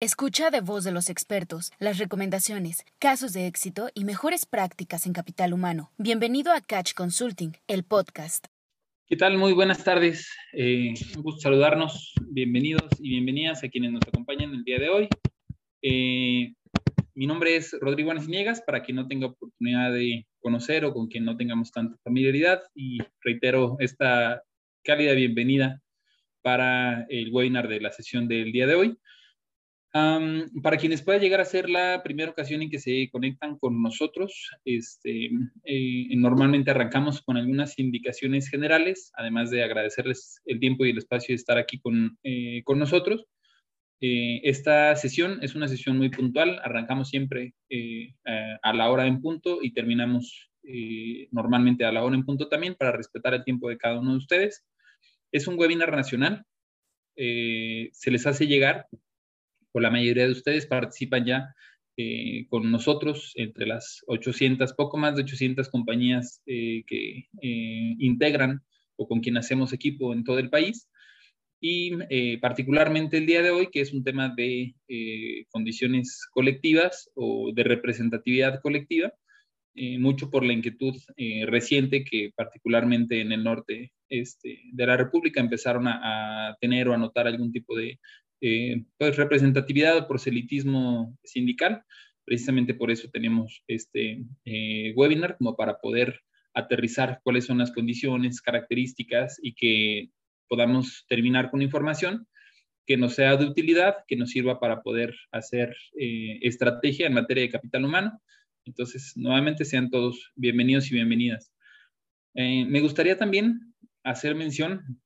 Escucha de voz de los expertos las recomendaciones, casos de éxito y mejores prácticas en capital humano. Bienvenido a Catch Consulting, el podcast. ¿Qué tal? Muy buenas tardes. Eh, un gusto saludarnos. Bienvenidos y bienvenidas a quienes nos acompañan el día de hoy. Eh, mi nombre es Rodrigo Niegas, para quien no tenga oportunidad de conocer o con quien no tengamos tanta familiaridad. Y reitero esta cálida bienvenida para el webinar de la sesión del día de hoy para quienes pueda llegar a ser la primera ocasión en que se conectan con nosotros, este, eh, normalmente arrancamos con algunas indicaciones generales, además de agradecerles el tiempo y el espacio de estar aquí con, eh, con nosotros. Eh, esta sesión es una sesión muy puntual, arrancamos siempre a, a, la hora en punto y terminamos normalmente a la hora en punto también para respetar el tiempo de cada uno de ustedes. Es un webinar nacional, se les hace llegar o la mayoría de ustedes participan ya eh, con nosotros entre las 800, poco más de 800 compañías eh, que eh, integran o con quien hacemos equipo en todo el país. Y particularmente el día de hoy, que es un tema de condiciones colectivas o de representatividad colectiva, mucho por la inquietud reciente que particularmente en el norte este, de la República empezaron a, a, tener o a notar algún tipo de eh, pues, representatividad o proselitismo sindical. Precisamente por eso tenemos este eh, webinar, como para poder aterrizar cuáles son las condiciones, características y que podamos terminar con información que nos sea de utilidad, que nos sirva para poder hacer eh, estrategia en materia de capital humano. Entonces, nuevamente sean todos bienvenidos y bienvenidas. me gustaría también hacer mención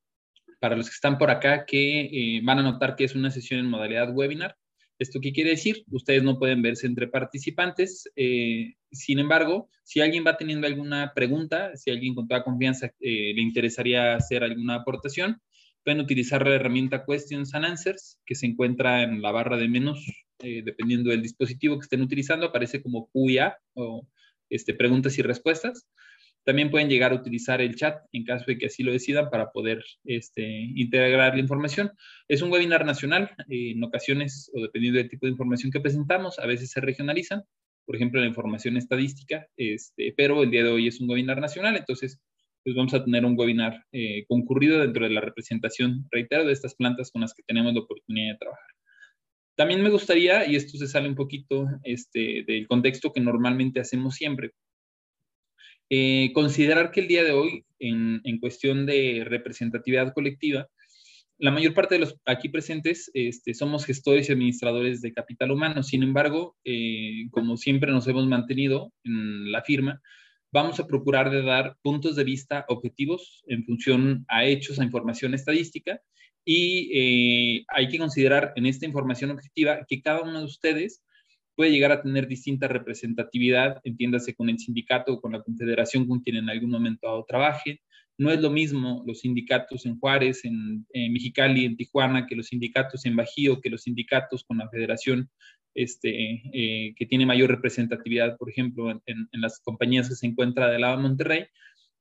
para los que están por acá que eh, van a notar que es una sesión en modalidad webinar. ¿Esto qué quiere decir? Ustedes no pueden verse entre participantes. Eh, sin embargo, si alguien va teniendo alguna pregunta, si alguien con toda confianza eh, le interesaría hacer alguna aportación, pueden utilizar la herramienta Questions and Answers, que se encuentra en la barra de menos, dependiendo del dispositivo que estén utilizando, aparece como QA o este, preguntas y respuestas. También pueden llegar a utilizar el chat en caso de que así lo decidan para poder este, integrar la información. Es un webinar nacional, eh, en ocasiones, o dependiendo del tipo de información que presentamos, a veces se regionalizan, por ejemplo, la información estadística, este, pero el día de hoy es un webinar nacional, entonces pues vamos a tener un webinar eh, concurrido dentro de la representación, reitero, de estas plantas con las que tenemos la oportunidad de trabajar. También me gustaría, y esto se sale un poquito este, del contexto que normalmente hacemos siempre, eh, considerar que el día de hoy, en, cuestión de representatividad colectiva, la mayor parte de los aquí presentes este, somos gestores y administradores de capital humano. Sin embargo, eh, como siempre nos hemos mantenido en la firma, vamos a procurar de dar puntos de vista objetivos en función a hechos, a información estadística. Y eh, hay que considerar en esta información objetiva que cada uno de ustedes puede llegar a tener distinta representatividad, entiéndase con el sindicato o con la confederación con quien en algún momento dado trabaje. No es lo mismo los sindicatos en Juárez, en, Mexicali, en Tijuana, que los sindicatos en Bajío, que los sindicatos con la federación este, eh, que tiene mayor representatividad, por ejemplo, en, las compañías que se encuentran del lado de Monterrey.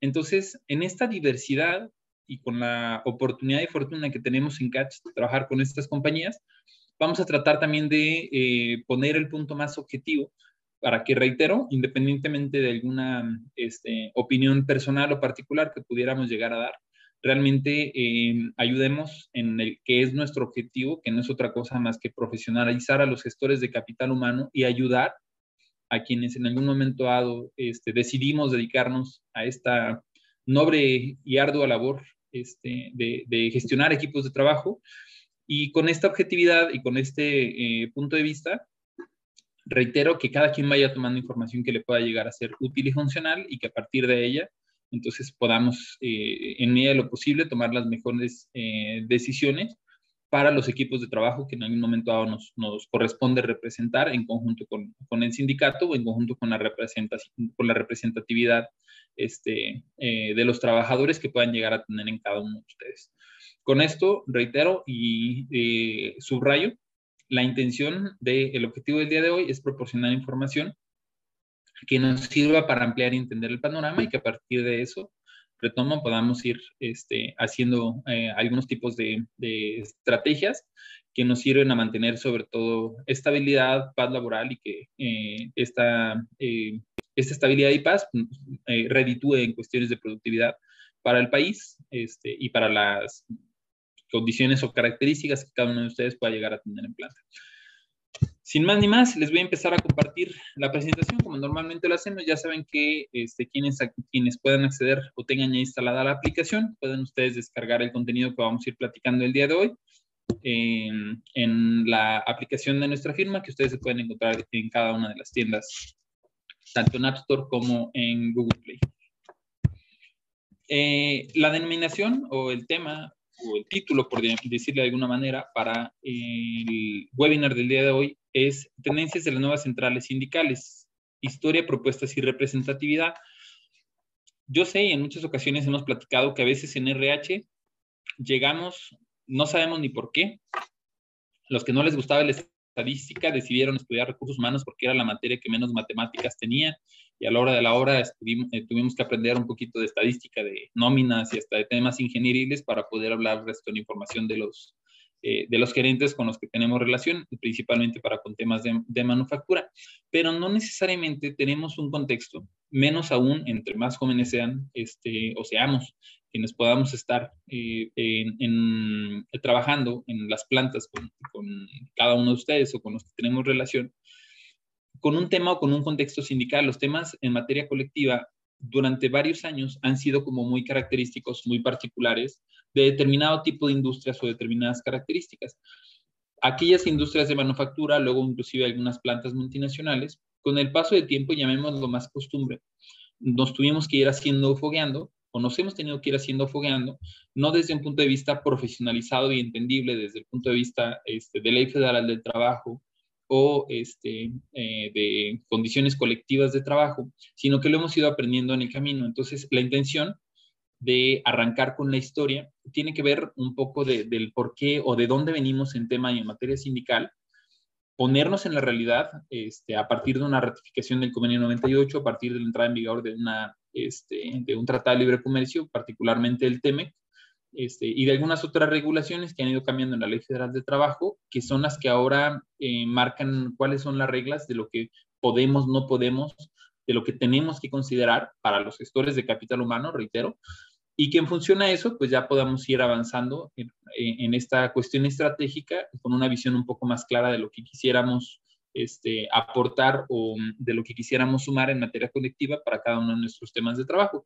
Entonces, en esta diversidad y con la oportunidad y fortuna que tenemos en Catch de trabajar con estas compañías, vamos a tratar también de eh, poner el punto más objetivo para que, reitero, independientemente de alguna este, opinión personal o particular que pudiéramos llegar a dar, realmente eh, ayudemos en el que es nuestro objetivo, que no es otra cosa más que profesionalizar a los gestores de capital humano y ayudar a quienes en algún momento dado este, decidimos dedicarnos a esta noble y ardua labor este, de, de gestionar equipos de trabajo, y con esta objetividad y con este eh, punto de vista, reitero que cada quien vaya tomando información que le pueda llegar a ser útil y funcional y que a partir de ella, entonces podamos, eh, en medida de lo posible, tomar las mejores eh, decisiones para los equipos de trabajo que en algún momento dado nos, nos corresponde representar en conjunto con, con, el sindicato o en conjunto con la, representación, con la representatividad este, de los trabajadores que puedan llegar a tener en cada uno de ustedes. Con esto, reitero y eh, subrayo, la intención del objetivo del día de hoy es proporcionar información que nos sirva para ampliar y entender el panorama y que a partir de eso, retomo, podamos ir este, haciendo eh, algunos tipos de, estrategias que nos sirven a mantener sobre todo estabilidad, paz laboral y que eh, esta, esta estabilidad y paz reditúe en cuestiones de productividad para el país este, y para las condiciones o características que cada uno de ustedes pueda llegar a tener en planta. Sin más ni más, les voy a empezar a compartir la presentación como normalmente lo hacemos. Ya saben que este, quienes, quienes puedan acceder o tengan ya instalada la aplicación, pueden ustedes descargar el contenido que vamos a ir platicando el día de hoy en, en la aplicación de nuestra firma que ustedes se pueden encontrar en cada una de las tiendas, tanto en App Store como en Google Play. Eh, la denominación o el tema el título, por decirle de alguna manera, para el webinar del día de hoy es Tendencias de las nuevas centrales sindicales, historia, propuestas y representatividad. Yo sé, y en muchas ocasiones hemos platicado que a veces en RH llegamos, no sabemos ni por qué. Los que no les gustaba la estadística decidieron estudiar recursos humanos porque era la materia que menos matemáticas tenía y a la hora de la hora eh, tuvimos que aprender un poquito de estadística, de nóminas y hasta de temas ingenieriles para poder hablar de la información de los, eh, de los gerentes con los que tenemos relación, principalmente para con temas de, manufactura. Pero no necesariamente tenemos un contexto, menos aún entre más jóvenes sean este, o seamos, quienes podamos estar eh, en, trabajando en las plantas con, con, cada uno de ustedes o con los que tenemos relación, con un tema o con un contexto sindical. Los temas en materia colectiva durante varios años han sido como muy característicos, muy particulares de determinado tipo de industrias o determinadas características. Aquellas industrias de manufactura, luego inclusive algunas plantas multinacionales, con el paso del tiempo, llamémoslo más costumbre, nos tuvimos que ir haciendo fogueando o nos hemos tenido que ir haciendo fogueando, no desde un punto de vista profesionalizado y entendible, desde el punto de vista este, de ley federal del trabajo o este, eh, de condiciones colectivas de trabajo, sino que lo hemos ido aprendiendo en el camino. Entonces, la intención de arrancar con la historia tiene que ver un poco del por qué o de dónde venimos en tema y en materia sindical, ponernos en la realidad este, a partir de una ratificación del convenio 98, a partir de la entrada en vigor de, una, este, de un tratado de libre comercio, particularmente el TEMEC, este, y de algunas otras regulaciones que han ido cambiando en la Ley Federal de Trabajo, que son las que ahora eh, marcan cuáles son las reglas de lo que podemos, no podemos, de lo que tenemos que considerar para los gestores de capital humano, reitero, y que en función a eso, pues ya podamos ir avanzando en, esta cuestión estratégica con una visión un poco más clara de lo que quisiéramos este, aportar o de lo que quisiéramos sumar en materia colectiva para cada uno de nuestros temas de trabajo.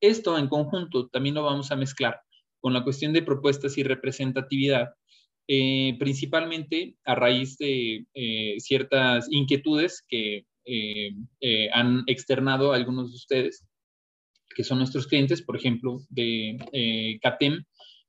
Esto en conjunto también lo vamos a mezclar con la cuestión de propuestas y representatividad, eh, principalmente a raíz de eh, ciertas inquietudes que eh, han externado algunos de ustedes que son nuestros clientes, por ejemplo, de eh, CATEM,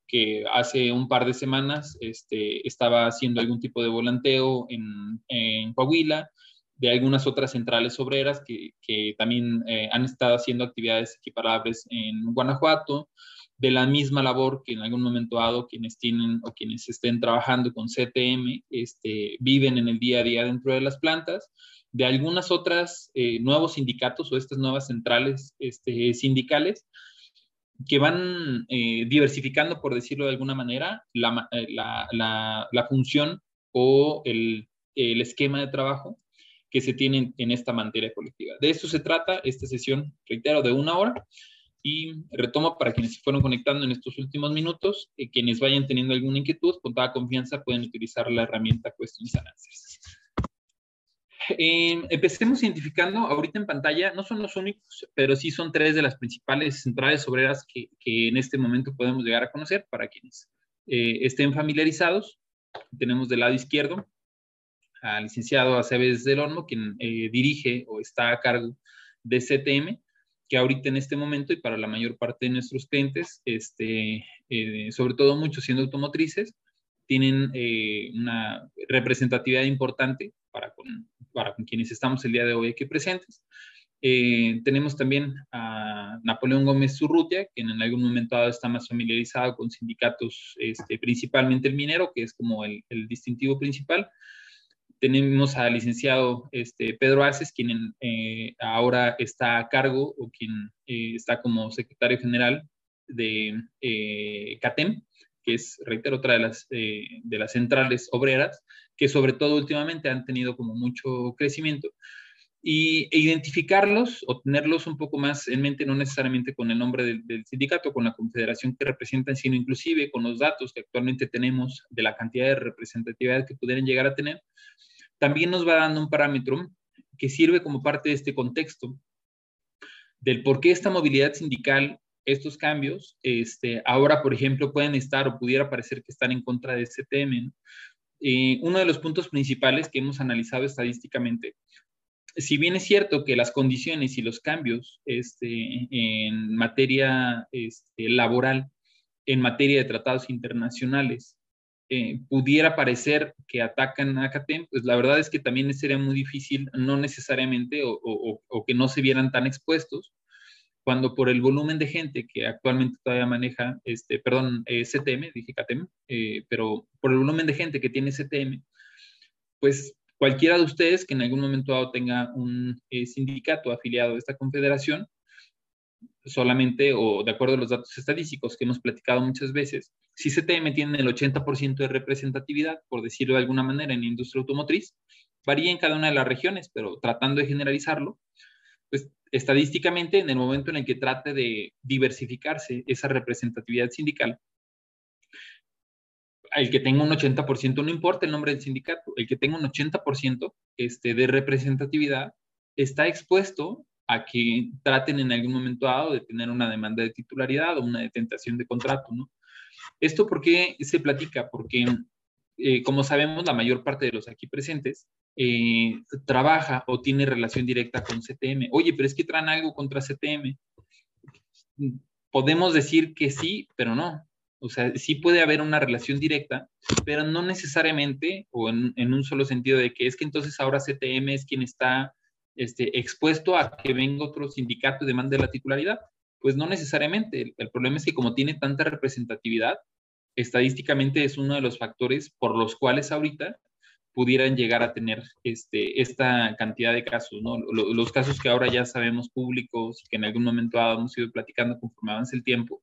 que hace un par de semanas este, estaba haciendo algún tipo de volanteo en, en Coahuila, de algunas otras centrales obreras que, que también eh, han estado haciendo actividades equiparables en Guanajuato, de la misma labor que en algún momento dado quienes tienen o quienes estén trabajando con CTM este, viven en el día a día dentro de las plantas de algunas otras eh, nuevos sindicatos o estas nuevas centrales este, sindicales que van eh, diversificando, por decirlo de alguna manera, la, eh, la, la, función o el, el, esquema de trabajo que se tiene en esta materia colectiva. De esto se trata esta sesión, reitero, de una hora. Y retomo para quienes se fueron conectando en estos últimos minutos, quienes vayan teniendo alguna inquietud, con toda confianza pueden utilizar la herramienta Questions and Answers. Eh, empecemos identificando ahorita en pantalla, no son los únicos, pero sí son tres de las principales centrales obreras que, que en este momento podemos llegar a conocer para quienes eh, estén familiarizados. Tenemos del lado izquierdo al licenciado Aceves del Olmo, quien eh, dirige o está a cargo de CTM, que ahorita en este momento y para la mayor parte de nuestros clientes, este, eh, sobre todo muchos siendo automotrices, tienen eh, una representatividad importante para con, para con quienes estamos el día de hoy aquí presentes. Eh, tenemos también a Napoleón Gómez Zurrutia, quien en algún momento dado está más familiarizado con sindicatos, este, principalmente el minero, que es como el, el, distintivo principal. Tenemos al licenciado este, Pedro Aces, quien eh, ahora está a cargo o quien está como secretario general de CATEM, que es, reitero, otra de las, eh, de las centrales obreras, que sobre todo últimamente han tenido como mucho crecimiento. Y e identificarlos o tenerlos un poco más en mente, no necesariamente con el nombre del, del sindicato, con la confederación que representan, sino inclusive con los datos que actualmente tenemos de la cantidad de representatividad que pudieran llegar a tener, también nos va dando un parámetro que sirve como parte de este contexto del por qué esta movilidad sindical, estos cambios, este, ahora, por ejemplo, pueden estar o pudiera parecer que están en contra de este tema. Eh, uno de los puntos principales que hemos analizado estadísticamente, si bien es cierto que las condiciones y los cambios este, en materia este, laboral, en materia de tratados internacionales, eh, pudiera parecer que atacan a CATEM, pues la verdad es que también sería muy difícil, no necesariamente, o, que no se vieran tan expuestos, cuando por el volumen de gente que actualmente todavía maneja, este, perdón, eh, CTM, dije CATEM, eh, pero por el volumen de gente que tiene CTM, pues cualquiera de ustedes que en algún momento dado tenga un sindicato afiliado a esta confederación, solamente o de acuerdo a los datos estadísticos que hemos platicado muchas veces, si CTM tiene el 80% de representatividad, por decirlo de alguna manera, en la industria automotriz, varía en cada una de las regiones, pero tratando de generalizarlo, pues estadísticamente en el momento en el que trate de diversificarse esa representatividad sindical, el que tenga un 80%, no importa el nombre del sindicato, el que tenga un 80% este, de representatividad está expuesto a que traten en algún momento dado de tener una demanda de titularidad o una detentación de contrato, ¿no? ¿Esto por qué se platica? Porque, eh, como sabemos, la mayor parte de los aquí presentes eh, trabaja o tiene relación directa con CTM. Oye, pero es que traen algo contra CTM. Podemos decir que sí, pero no. O sea, sí puede haber una relación directa, pero no necesariamente, o en, en un solo sentido de que es que entonces ahora CTM es quien está este, expuesto a que venga otro sindicato y demande la titularidad. Pues no necesariamente. El, problema es que como tiene tanta representatividad, estadísticamente es uno de los factores por los cuales ahorita pudieran llegar a tener este, esta cantidad de casos, ¿no? Los, casos que ahora ya sabemos públicos que en algún momento hemos ido platicando conforme el tiempo,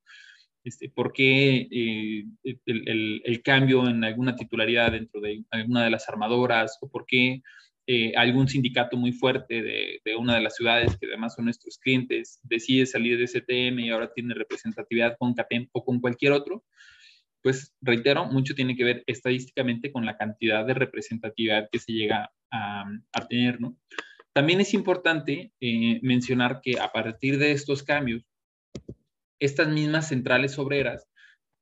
este, por qué eh, el, el, cambio en alguna titularidad dentro de alguna de las armadoras o por qué eh, algún sindicato muy fuerte de, una de las ciudades que además son nuestros clientes decide salir de STM y ahora tiene representatividad con CATEM o con cualquier otro, pues reitero, mucho tiene que ver estadísticamente con la cantidad de representatividad que se llega a, a tener, ¿no? También es importante eh, mencionar que a partir de estos cambios, estas mismas centrales obreras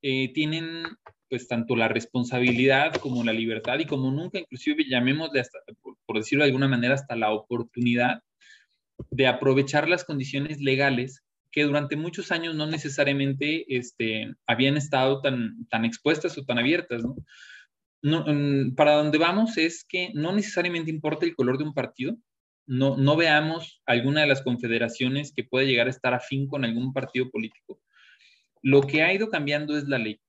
eh, tienen pues tanto la responsabilidad como la libertad y como nunca, inclusive llamémosle hasta, por, decirlo de alguna manera, hasta la oportunidad de aprovechar las condiciones legales que durante muchos años no necesariamente este, habían estado tan, tan expuestas o tan abiertas. ¿no? No, mm, para donde vamos es que no necesariamente importa el color de un partido, no, no veamos alguna de las confederaciones que puede llegar a estar afín con algún partido político. Lo que ha ido cambiando es la ley.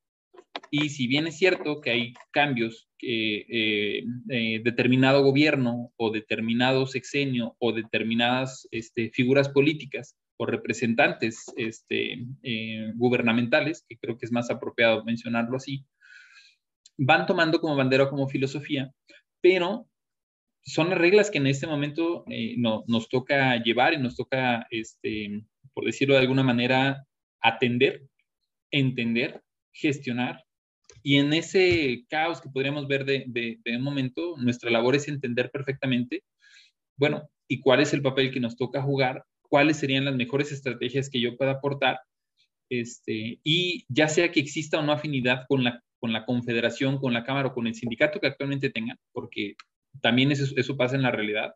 Y si bien es cierto que hay cambios que eh, eh, determinado gobierno o determinado sexenio o determinadas este, figuras políticas o representantes este, eh, gubernamentales, que creo que es más apropiado mencionarlo así, van tomando como bandera o como filosofía, pero son las reglas que en este momento no, nos toca llevar y nos toca, este, por decirlo de alguna manera, atender, entender, gestionar y en ese caos que podríamos ver de, de, un momento, nuestra labor es entender perfectamente, bueno, y cuál es el papel que nos toca jugar, cuáles serían las mejores estrategias que yo pueda aportar, este, y ya sea que exista o no afinidad con la, con la confederación, con la Cámara o con el sindicato que actualmente tengan, porque también eso, eso pasa en la realidad.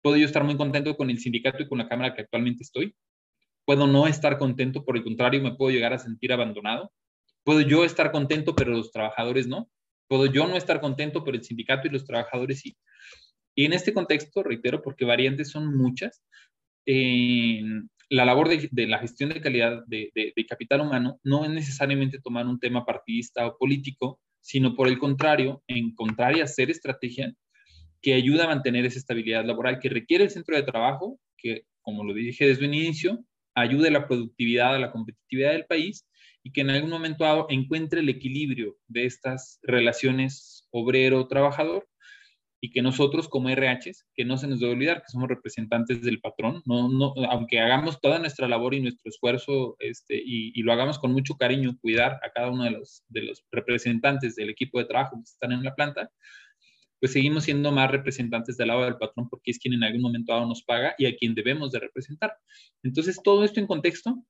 Puedo yo estar muy contento con el sindicato y con la Cámara que actualmente estoy. Puedo no estar contento, por el contrario, me puedo llegar a sentir abandonado Puedo yo estar contento, pero los trabajadores no. Puedo yo no estar contento, pero el sindicato y los trabajadores sí. Y en este contexto, reitero, porque variantes son muchas, la labor de, la gestión de calidad de, capital humano no es necesariamente tomar un tema partidista o político, sino por el contrario, encontrar y hacer estrategia que ayuda a mantener esa estabilidad laboral que requiere el centro de trabajo, que, como lo dije desde un inicio, ayude a la productividad, a la competitividad del país y que en algún momento dado encuentre el equilibrio de estas relaciones obrero-trabajador y que nosotros como RHs, que no se nos debe olvidar que somos representantes del patrón, no, no, aunque hagamos toda nuestra labor y nuestro esfuerzo este, y, lo hagamos con mucho cariño, cuidar a cada uno de los, de los representantes del equipo de trabajo que están en la planta, pues seguimos siendo más representantes del lado del patrón porque es quien en algún momento dado nos paga y a quien debemos de representar. Entonces, todo esto en contexto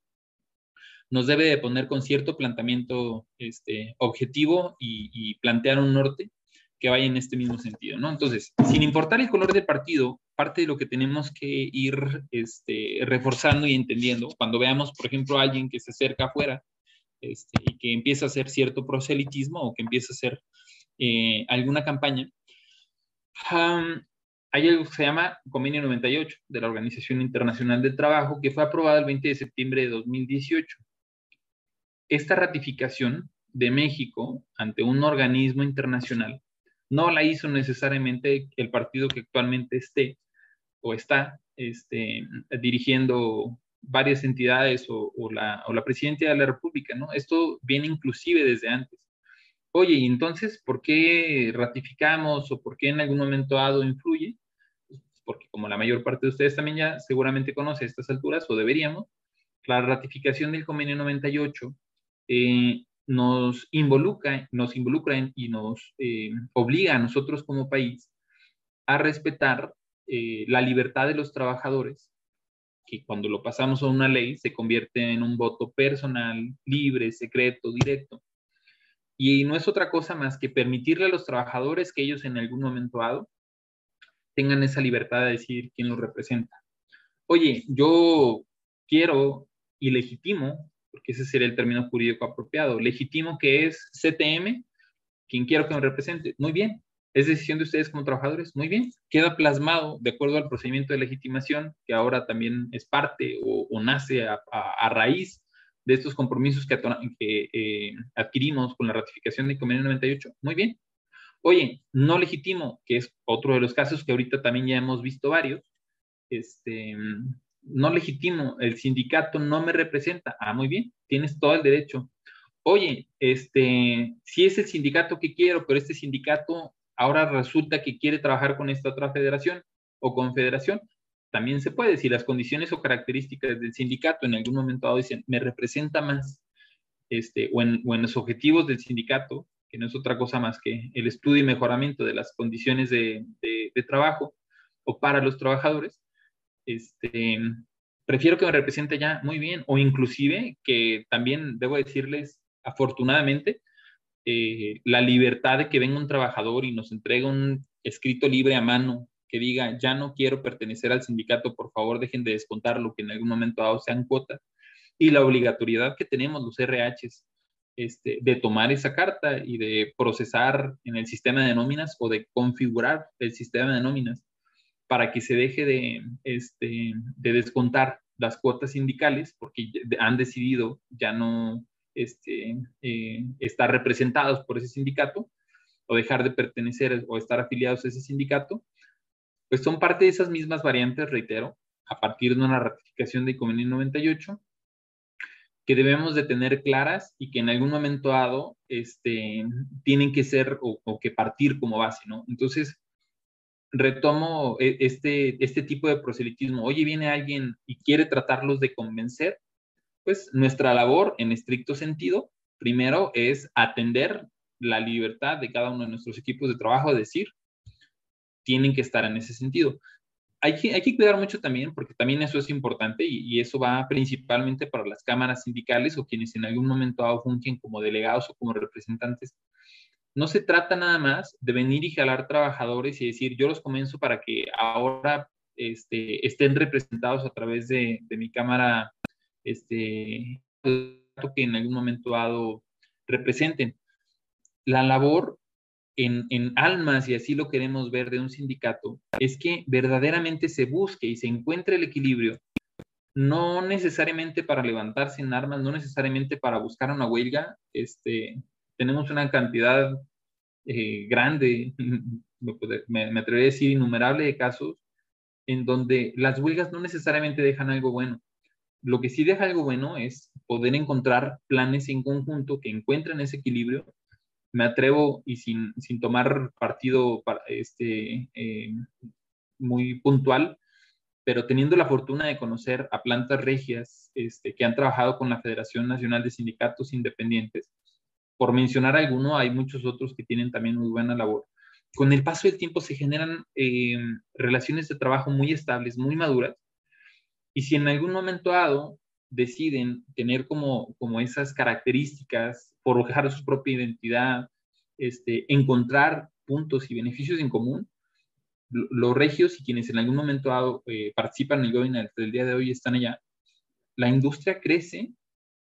nos debe de poner con cierto planteamiento este, objetivo y, plantear un norte que vaya en este mismo sentido, ¿no? Entonces, sin importar el color del partido, parte de lo que tenemos que ir este, reforzando y entendiendo, cuando veamos, por ejemplo, a alguien que se acerca afuera este, y que empieza a hacer cierto proselitismo o que empieza a hacer eh, alguna campaña, hay algo que se llama Convenio 98 de la Organización Internacional del Trabajo, que fue aprobado el 20 de septiembre de 2018. Esta ratificación de México ante un organismo internacional no la hizo necesariamente el partido que actualmente esté o está este, dirigiendo varias entidades o, la, o la presidencia de la República, ¿no? Esto viene inclusive desde antes. Oye, y entonces, ¿por qué ratificamos o por qué en algún momento dado influye? Porque como la mayor parte de ustedes también ya seguramente conoce a estas alturas, o deberíamos, la ratificación del convenio 98 eh, nos involucra, nos involucra y nos eh, obliga a nosotros como país a respetar eh, la libertad de los trabajadores, que cuando lo pasamos a una ley se convierte en un voto personal, libre, secreto, directo. Y no es otra cosa más que permitirle a los trabajadores que ellos en algún momento dado tengan esa libertad de decidir quién los representa. Oye, yo quiero y legitimo porque ese sería el término jurídico apropiado. Legítimo que es CTM, quien quiero que me represente. Muy bien. Es decisión de ustedes como trabajadores. Muy bien. Queda plasmado de acuerdo al procedimiento de legitimación, que ahora también es parte o, nace a, raíz de estos compromisos que, eh, adquirimos con la ratificación del convenio 98. Muy bien. Oye, no legítimo, que es otro de los casos que ahorita también ya hemos visto varios, este, no legítimo, el sindicato no me representa. Ah, muy bien, tienes todo el derecho. Oye, este, si es el sindicato que quiero, pero este sindicato ahora resulta que quiere trabajar con esta otra federación o confederación, también se puede. Si las condiciones o características del sindicato en algún momento dado dicen, me representa más, este, o, en, los objetivos del sindicato, que no es otra cosa más que el estudio y mejoramiento de las condiciones de trabajo o para los trabajadores, este, prefiero que me represente ya muy bien, o inclusive que también debo decirles, afortunadamente, eh, la libertad de que venga un trabajador y nos entregue un escrito libre a mano que diga, ya no quiero pertenecer al sindicato, por favor dejen de descontar lo que en algún momento dado sean cuotas, y la obligatoriedad que tenemos los RHs este, de tomar esa carta y de procesar en el sistema de nóminas o de configurar el sistema de nóminas para que se deje de, este, de descontar las cuotas sindicales, porque han decidido ya no este, eh, estar representados por ese sindicato o dejar de pertenecer o estar afiliados a ese sindicato, pues son parte de esas mismas variantes, reitero, a partir de una ratificación de convenio 98, que debemos de tener claras y que en algún momento dado este, tienen que ser o, o que partir como base, ¿no? Entonces, retomo e, este, este tipo de proselitismo. Oye, viene alguien y quiere tratarlos de convencer, pues nuestra labor en estricto sentido, primero es atender la libertad de cada uno de nuestros equipos de trabajo, decir, tienen que estar en ese sentido. Hay que, hay que cuidar mucho también, porque también eso es importante y, eso va principalmente para las cámaras sindicales o quienes en algún momento fungen como delegados o como representantes no se trata nada más de venir y jalar trabajadores y decir, yo los comienzo para que ahora este, estén representados a través de, mi cámara, este, que en algún momento dado representen. La labor en, en, almas, y así lo queremos ver de un sindicato, es que verdaderamente se busque y se encuentre el equilibrio, no necesariamente para levantarse en armas, no necesariamente para buscar una huelga, este, tenemos una cantidad eh, grande, me, me atrevería a decir innumerable de casos, en donde las huelgas no necesariamente dejan algo bueno. Lo que sí deja algo bueno es poder encontrar planes en conjunto que encuentren ese equilibrio. Me atrevo y sin, sin tomar partido para este, eh, muy puntual, pero teniendo la fortuna de conocer a plantas regias este, que han trabajado con la Federación Nacional de Sindicatos Independientes, por mencionar alguno, hay muchos otros que tienen también muy buena labor. Con el paso del tiempo se generan eh, relaciones de trabajo muy estables, muy maduras, y si en algún momento dado deciden tener como, como esas características, forjar su propia identidad, este, encontrar puntos y beneficios en común, los regios y quienes en algún momento dado eh, participan en el webinar del día de hoy están allá, la industria crece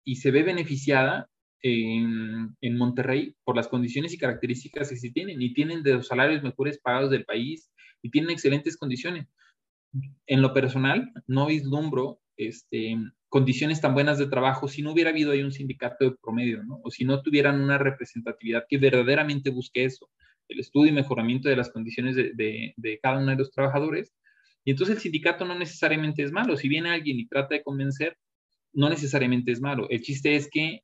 y se ve beneficiada en, en, Monterrey por las condiciones y características que se tienen y tienen de los salarios mejores pagados del país y tienen excelentes condiciones en lo personal, no vislumbro este, condiciones tan buenas de trabajo si no hubiera habido ahí un sindicato de promedio, ¿no? O si no tuvieran una representatividad que verdaderamente busque eso, el estudio y mejoramiento de las condiciones de, de cada uno de los trabajadores. Y entonces el sindicato no necesariamente es malo. Si viene alguien y trata de convencer, no necesariamente es malo. El chiste es que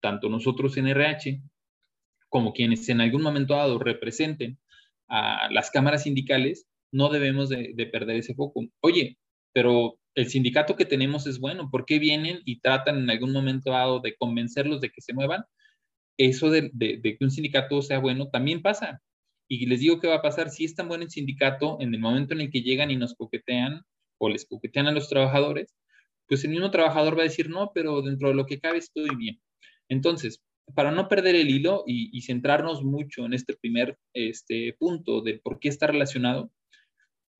tanto nosotros en RH como quienes en algún momento dado representen a las cámaras sindicales, no debemos de, perder ese foco. Oye, pero el sindicato que tenemos es bueno, ¿por qué vienen y tratan en algún momento dado de convencerlos de que se muevan? Eso de, que un sindicato sea bueno también pasa. Y les digo que va a pasar si es tan bueno el sindicato en el momento en el que llegan y nos coquetean o les coquetean a los trabajadores, pues el mismo trabajador va a decir, no, pero dentro de lo que cabe estoy bien. Entonces, para no perder el hilo y, centrarnos mucho en este primer este, punto de por qué está relacionado,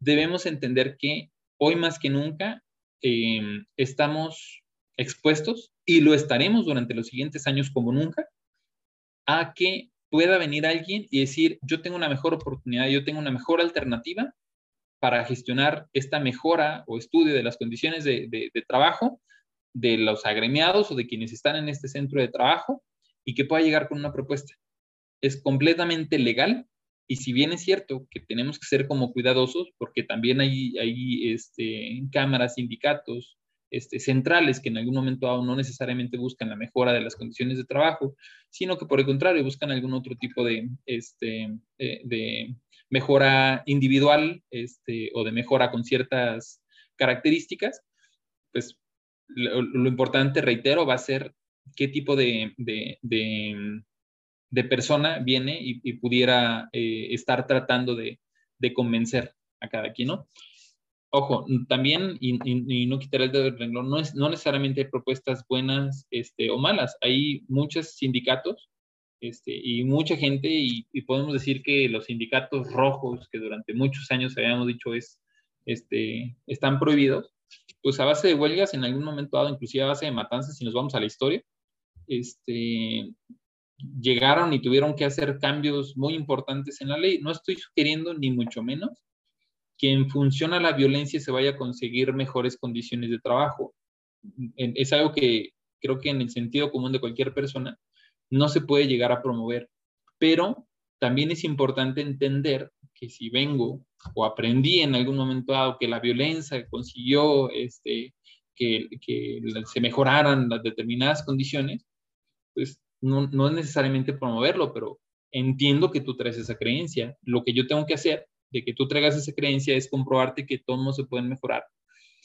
debemos entender que hoy más que nunca em, estamos expuestos y lo estaremos durante los siguientes años como nunca a que pueda venir alguien y decir, yo tengo una mejor oportunidad, yo tengo una mejor alternativa para gestionar esta mejora o estudio de las condiciones de, de trabajo de los agremiados o de quienes están en este centro de trabajo y que pueda llegar con una propuesta. Es completamente legal y si bien es cierto que tenemos que ser como cuidadosos, porque también hay, hay este, cámaras, sindicatos este, centrales que en algún momento aún no necesariamente buscan la mejora de las condiciones de trabajo, sino que por el contrario buscan algún otro tipo de, este, de, mejora individual este, o de mejora con ciertas características, pues lo, importante, reitero, va a ser qué tipo de, de persona viene y, pudiera eh, estar tratando de, convencer a cada quien. Ojo, también, y, no quitar el dedo del renglón, no, es, no necesariamente hay propuestas buenas este, o malas. Hay muchos sindicatos este, y mucha gente, y, podemos decir que los sindicatos rojos, que durante muchos años habíamos dicho es, este, están prohibidos, pues a base de huelgas, en algún momento dado, inclusive a base de matanzas, si nos vamos a la historia, este, llegaron y tuvieron que hacer cambios muy importantes en la ley. No estoy sugiriendo ni mucho menos que en función a la violencia se vaya a conseguir mejores condiciones de trabajo. Es algo que creo que en el sentido común de cualquier persona no se puede llegar a promover, pero también es importante entender que si vengo o aprendí en algún momento dado que la violencia consiguió este, que, que se mejoraran las determinadas condiciones, pues no, no es necesariamente promoverlo, pero entiendo que tú traes esa creencia. Lo que yo tengo que hacer de que tú traigas esa creencia es comprobarte que todos se pueden mejorar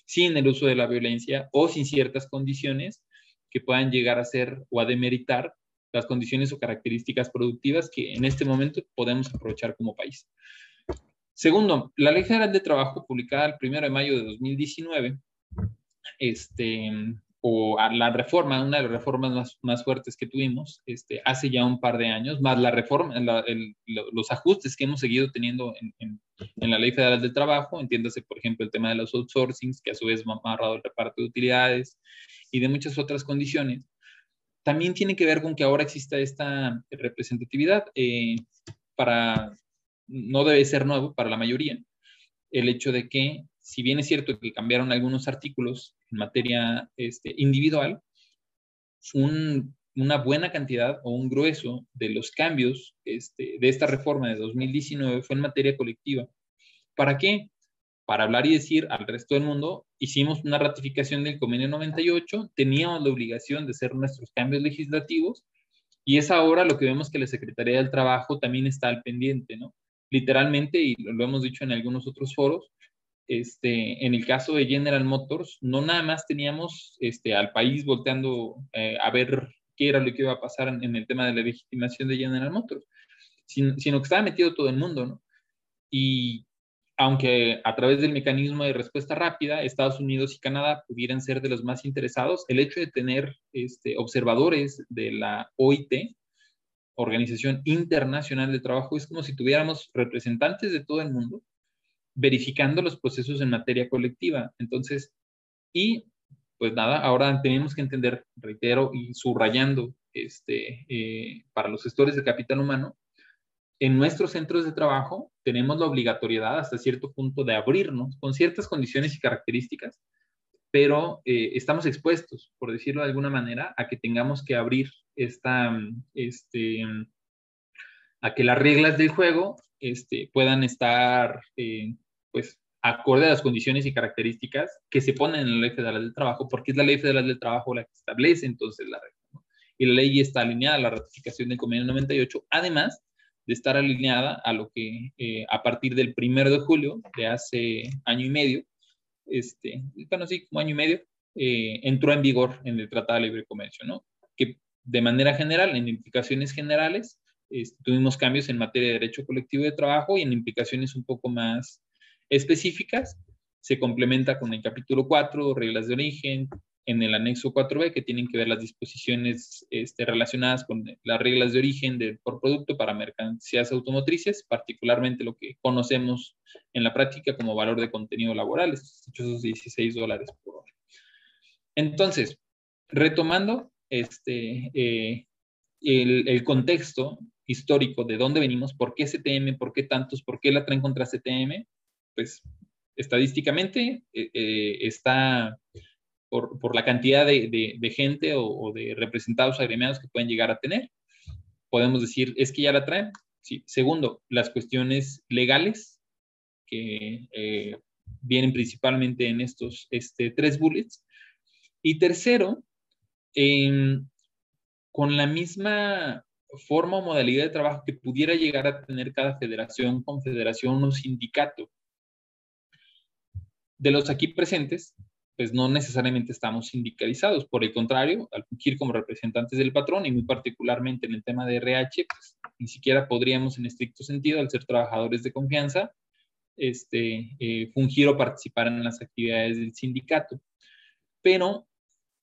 sin el uso de la violencia o sin ciertas condiciones que puedan llegar a ser o a demeritar las condiciones o características productivas que en este momento podemos aprovechar como país. Segundo, la Ley General de Trabajo publicada el 1 de mayo de 2019 este, o a la reforma, una de las reformas más, más, fuertes que tuvimos este, hace ya un par de años, más la reforma, los ajustes que hemos seguido teniendo en, en, la Ley Federal del Trabajo, entiéndase, por ejemplo, el tema de los outsourcings, que a su vez ha amarrado el reparto de utilidades y de muchas otras condiciones, también tiene que ver con que ahora exista esta representatividad eh, para, no debe ser nuevo para la mayoría, el hecho de que si bien es cierto que cambiaron algunos artículos en materia este, individual, una buena cantidad o un grueso de los cambios este, de esta reforma de 2019 fue en materia colectiva. ¿Para qué? para hablar y decir al resto del mundo, hicimos una ratificación del convenio 98, teníamos la obligación de hacer nuestros cambios legislativos y es ahora lo que vemos que la Secretaría del Trabajo también está al pendiente, ¿no? Literalmente, y lo, hemos dicho en algunos otros foros, este, en el caso de General Motors, no nada más teníamos este, al país volteando eh, a ver qué era lo que iba a pasar en, el tema de la legitimación de General Motors, sino, sino, que estaba metido todo el mundo, ¿no? Y aunque a través del mecanismo de respuesta rápida, Estados Unidos y Canadá pudieran ser de los más interesados, el hecho de tener este, observadores de la OIT, Organización Internacional de Trabajo, es como si tuviéramos representantes de todo el mundo verificando los procesos en materia colectiva. Entonces, y pues nada, ahora tenemos que entender, reitero y subrayando, este, eh, para los gestores de capital humano, en nuestros centros de trabajo tenemos la obligatoriedad hasta cierto punto de abrirnos con ciertas condiciones y características, pero eh, estamos expuestos, por decirlo de alguna manera, a que tengamos que abrir esta, este, a que las reglas del juego este, puedan estar, eh, pues, acorde a las condiciones y características que se ponen en la Ley Federal del Trabajo, porque es la Ley Federal del Trabajo la que establece entonces la regla. Y la ley está alineada a la ratificación del Convenio 98, además de estar alineada a lo que eh, a partir del primero de julio de hace año y medio, este, bueno, sí, como año y medio, eh, entró en vigor en el Tratado de Libre Comercio, ¿no? Que de manera general, en implicaciones generales, este, tuvimos cambios en materia de derecho colectivo de trabajo y en implicaciones un poco más específicas, se complementa con el capítulo 4, reglas de origen, en el anexo 4B, que tienen que ver las disposiciones este, relacionadas con las reglas de origen de, por producto para mercancías automotrices, particularmente lo que conocemos en la práctica como valor de contenido laboral, esos 16 dólares por hora. Entonces, retomando este, eh, el, el, contexto histórico de dónde venimos, por qué CTM, por qué tantos, por qué la traen contra CTM, pues estadísticamente eh, eh, está por, la cantidad de, gente o, de representados agremiados que pueden llegar a tener. Podemos decir, es que ya la traen. Sí. Segundo, las cuestiones legales, que eh, vienen principalmente en estos este, tres bullets. Y tercero, con la misma forma o modalidad de trabajo que pudiera llegar a tener cada federación, confederación o sindicato. De los aquí presentes, pues no necesariamente estamos sindicalizados. Por el contrario, al fungir como representantes del patrón y muy particularmente en el tema de RH, pues ni siquiera podríamos en estricto sentido, al ser trabajadores de confianza, este, eh, fungir o participar en las actividades del sindicato. Pero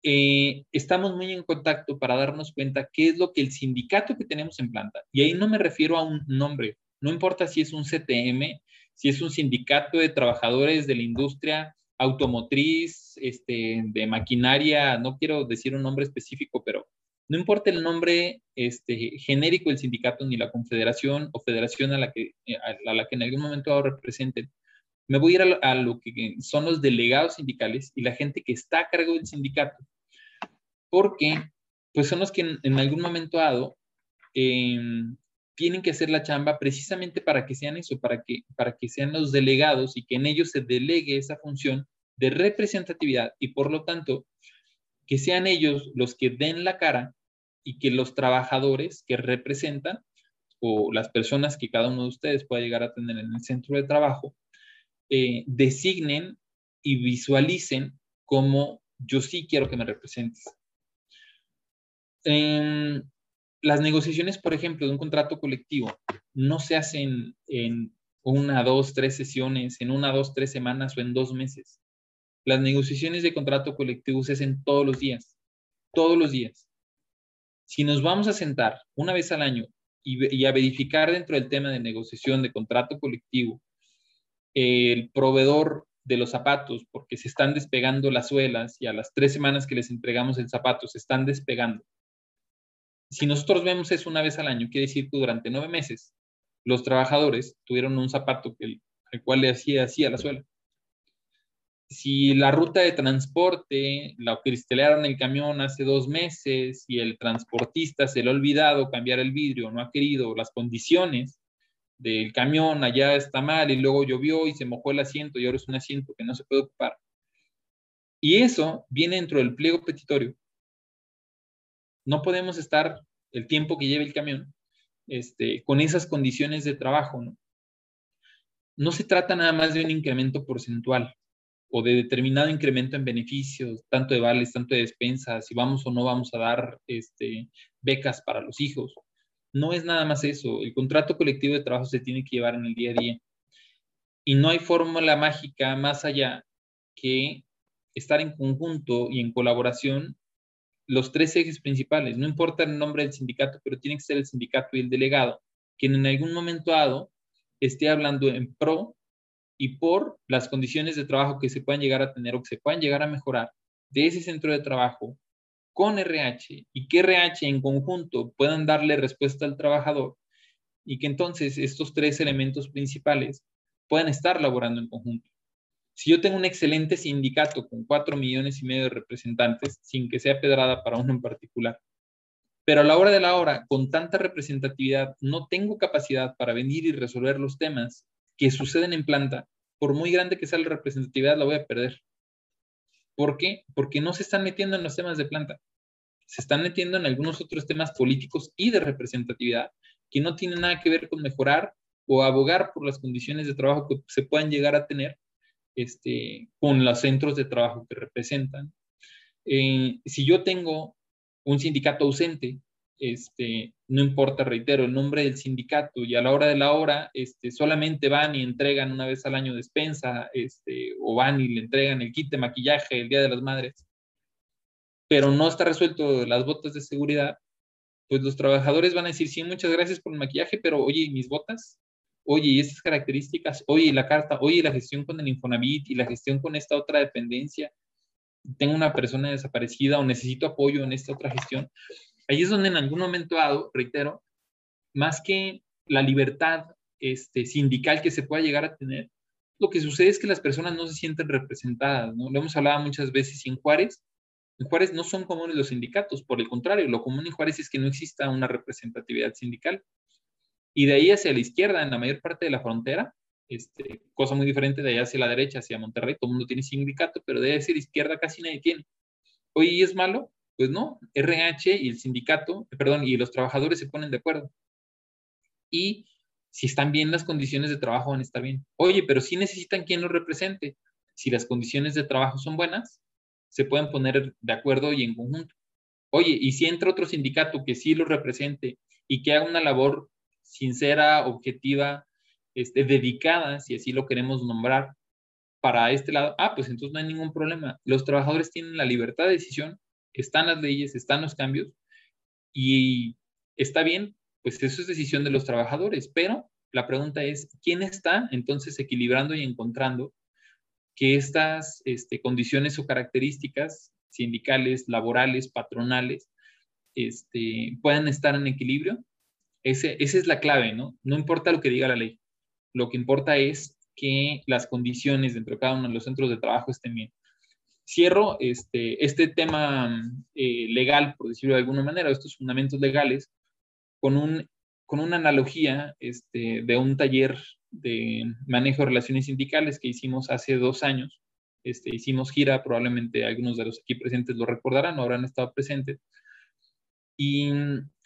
eh, estamos muy en contacto para darnos cuenta qué es lo que el sindicato que tenemos en planta, y ahí no me refiero a un nombre, no importa si es un CTM, si es un sindicato de trabajadores de la industria automotriz, este, de maquinaria, no quiero decir un nombre específico, pero no importa el nombre este, genérico del sindicato ni la confederación o federación a la que, eh, a la que en algún momento representen, me voy a ir a, lo que son los delegados sindicales y la gente que está a cargo del sindicato, porque pues son los que en, algún momento dado em, tienen que hacer la chamba precisamente para que sean eso, para que, para que sean los delegados y que en ellos se delegue esa función de representatividad y por lo tanto que sean ellos los que den la cara y que los trabajadores que representan o las personas que cada uno de ustedes pueda llegar a tener en el centro de trabajo eh, designen y visualicen como yo sí quiero que me representes. las negociaciones, por ejemplo, de un contrato colectivo no se hacen en una, dos, tres sesiones, en una, dos, tres semanas o en dos meses. Las negociaciones de contrato colectivo se hacen todos los días, todos los días. Si nos vamos a sentar una vez al año y, a verificar dentro del tema de negociación de contrato colectivo el proveedor de los zapatos, porque se están despegando las suelas y a las tres semanas que les entregamos el zapato se están despegando. Si nosotros vemos eso una vez al año, quiere decir que durante nueve meses los trabajadores tuvieron un zapato que el, cual le hacía así a la suela si la ruta de transporte la cristalearon el camión hace dos meses y el transportista se le ha olvidado cambiar el vidrio, no ha querido las condiciones del camión allá está mal y luego llovió y se mojó el asiento y ahora es un asiento que no se puede ocupar. Y eso viene dentro del pliego petitorio. No podemos estar el tiempo que lleve el camión este, con esas condiciones de trabajo. no se trata nada más de un incremento porcentual o de determinado incremento en beneficios, tanto de vales, tanto de despensas, si vamos o no vamos a dar este, becas para los hijos. No es nada más eso. El contrato colectivo de trabajo se tiene que llevar en el día a día. Y no hay fórmula mágica más allá que estar en conjunto y en colaboración los tres ejes principales. No importa el nombre del sindicato, pero tiene que ser el sindicato y el delegado, quien en algún momento dado esté hablando en pro y por las condiciones de trabajo que se puedan llegar a tener o que se puedan llegar a mejorar de ese centro de trabajo con RH y que RH en conjunto puedan darle respuesta al trabajador y que entonces estos tres elementos principales puedan estar laborando en conjunto. Si yo tengo un excelente sindicato con cuatro millones y medio de representantes, sin que sea pedrada para uno en particular, pero a la hora de la hora, con tanta representatividad, no tengo capacidad para venir y resolver los temas que suceden en planta, por muy grande que sea la representatividad, la voy a perder. ¿Por qué? Porque no se están metiendo en los temas de planta. Se están metiendo en algunos otros temas políticos y de representatividad que no tienen nada que ver con mejorar o abogar por las condiciones de trabajo que se puedan llegar a tener este, con los centros de trabajo que representan. Eh, si yo tengo un sindicato ausente, este, no importa, reitero, el nombre del sindicato y a la hora de la hora, este, solamente van y entregan una vez al año despensa, este, o van y le entregan el kit de maquillaje el Día de las Madres, pero no está resuelto las botas de seguridad, pues los trabajadores van a decir, sí, muchas gracias por el maquillaje, pero oye, mis botas? Oye, ¿y estas características? Oye, la carta? Oye, la gestión con el Infonavit y la gestión con esta otra dependencia tengo una persona desaparecida o necesito apoyo en esta otra gestión, ahí es donde en algún momento dado, reitero, más que la libertad este, sindical que se pueda llegar a tener, lo que sucede es que las personas no se sienten representadas, ¿no? Lo hemos hablado muchas veces y en Juárez, en Juárez no son comunes los sindicatos, por el contrario, lo común en Juárez es que no exista una representatividad sindical. Y de ahí hacia la izquierda, en la mayor parte de la frontera, este, cosa muy diferente de allá hacia la derecha, hacia Monterrey, todo el mundo tiene sindicato, pero de decir izquierda casi nadie tiene. Oye, es malo? Pues no, RH y el sindicato, perdón, y los trabajadores se ponen de acuerdo. Y si están bien las condiciones de trabajo, van a estar bien. Oye, pero si necesitan quien los represente. Si las condiciones de trabajo son buenas, se pueden poner de acuerdo y en conjunto. Oye, y si entra otro sindicato que sí los represente y que haga una labor sincera, objetiva, este, dedicada, si así lo queremos nombrar, para este lado, ah, pues entonces no hay ningún problema. Los trabajadores tienen la libertad de decisión, están las leyes, están los cambios y está bien, pues eso es decisión de los trabajadores, pero la pregunta es, ¿quién está entonces equilibrando y encontrando que estas este, condiciones o características sindicales, laborales, patronales, este, puedan estar en equilibrio? Esa es la clave, ¿no? No importa lo que diga la ley. Lo que importa es que las condiciones dentro de cada uno de los centros de trabajo estén bien. Cierro este, este tema eh, legal, por decirlo de alguna manera, estos fundamentos legales, con, un, con una analogía este, de un taller de manejo de relaciones sindicales que hicimos hace dos años. Este, hicimos gira, probablemente algunos de los aquí presentes lo recordarán, no habrán estado presentes. Y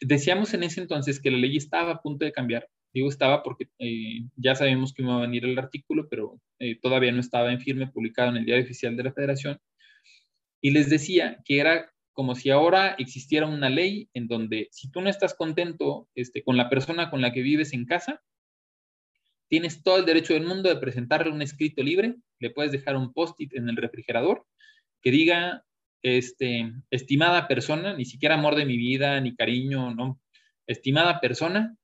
decíamos en ese entonces que la ley estaba a punto de cambiar Digo estaba porque eh, ya sabemos que iba a venir el artículo, pero eh, todavía no estaba en firme publicado en el diario oficial de la federación. Y les decía que era como si ahora existiera una ley en donde si tú no estás contento este, con la persona con la que vives en casa, tienes todo el derecho del mundo de presentarle un escrito libre, le puedes dejar un post-it en el refrigerador que diga, este, estimada persona, ni siquiera amor de mi vida, ni cariño, no, estimada persona,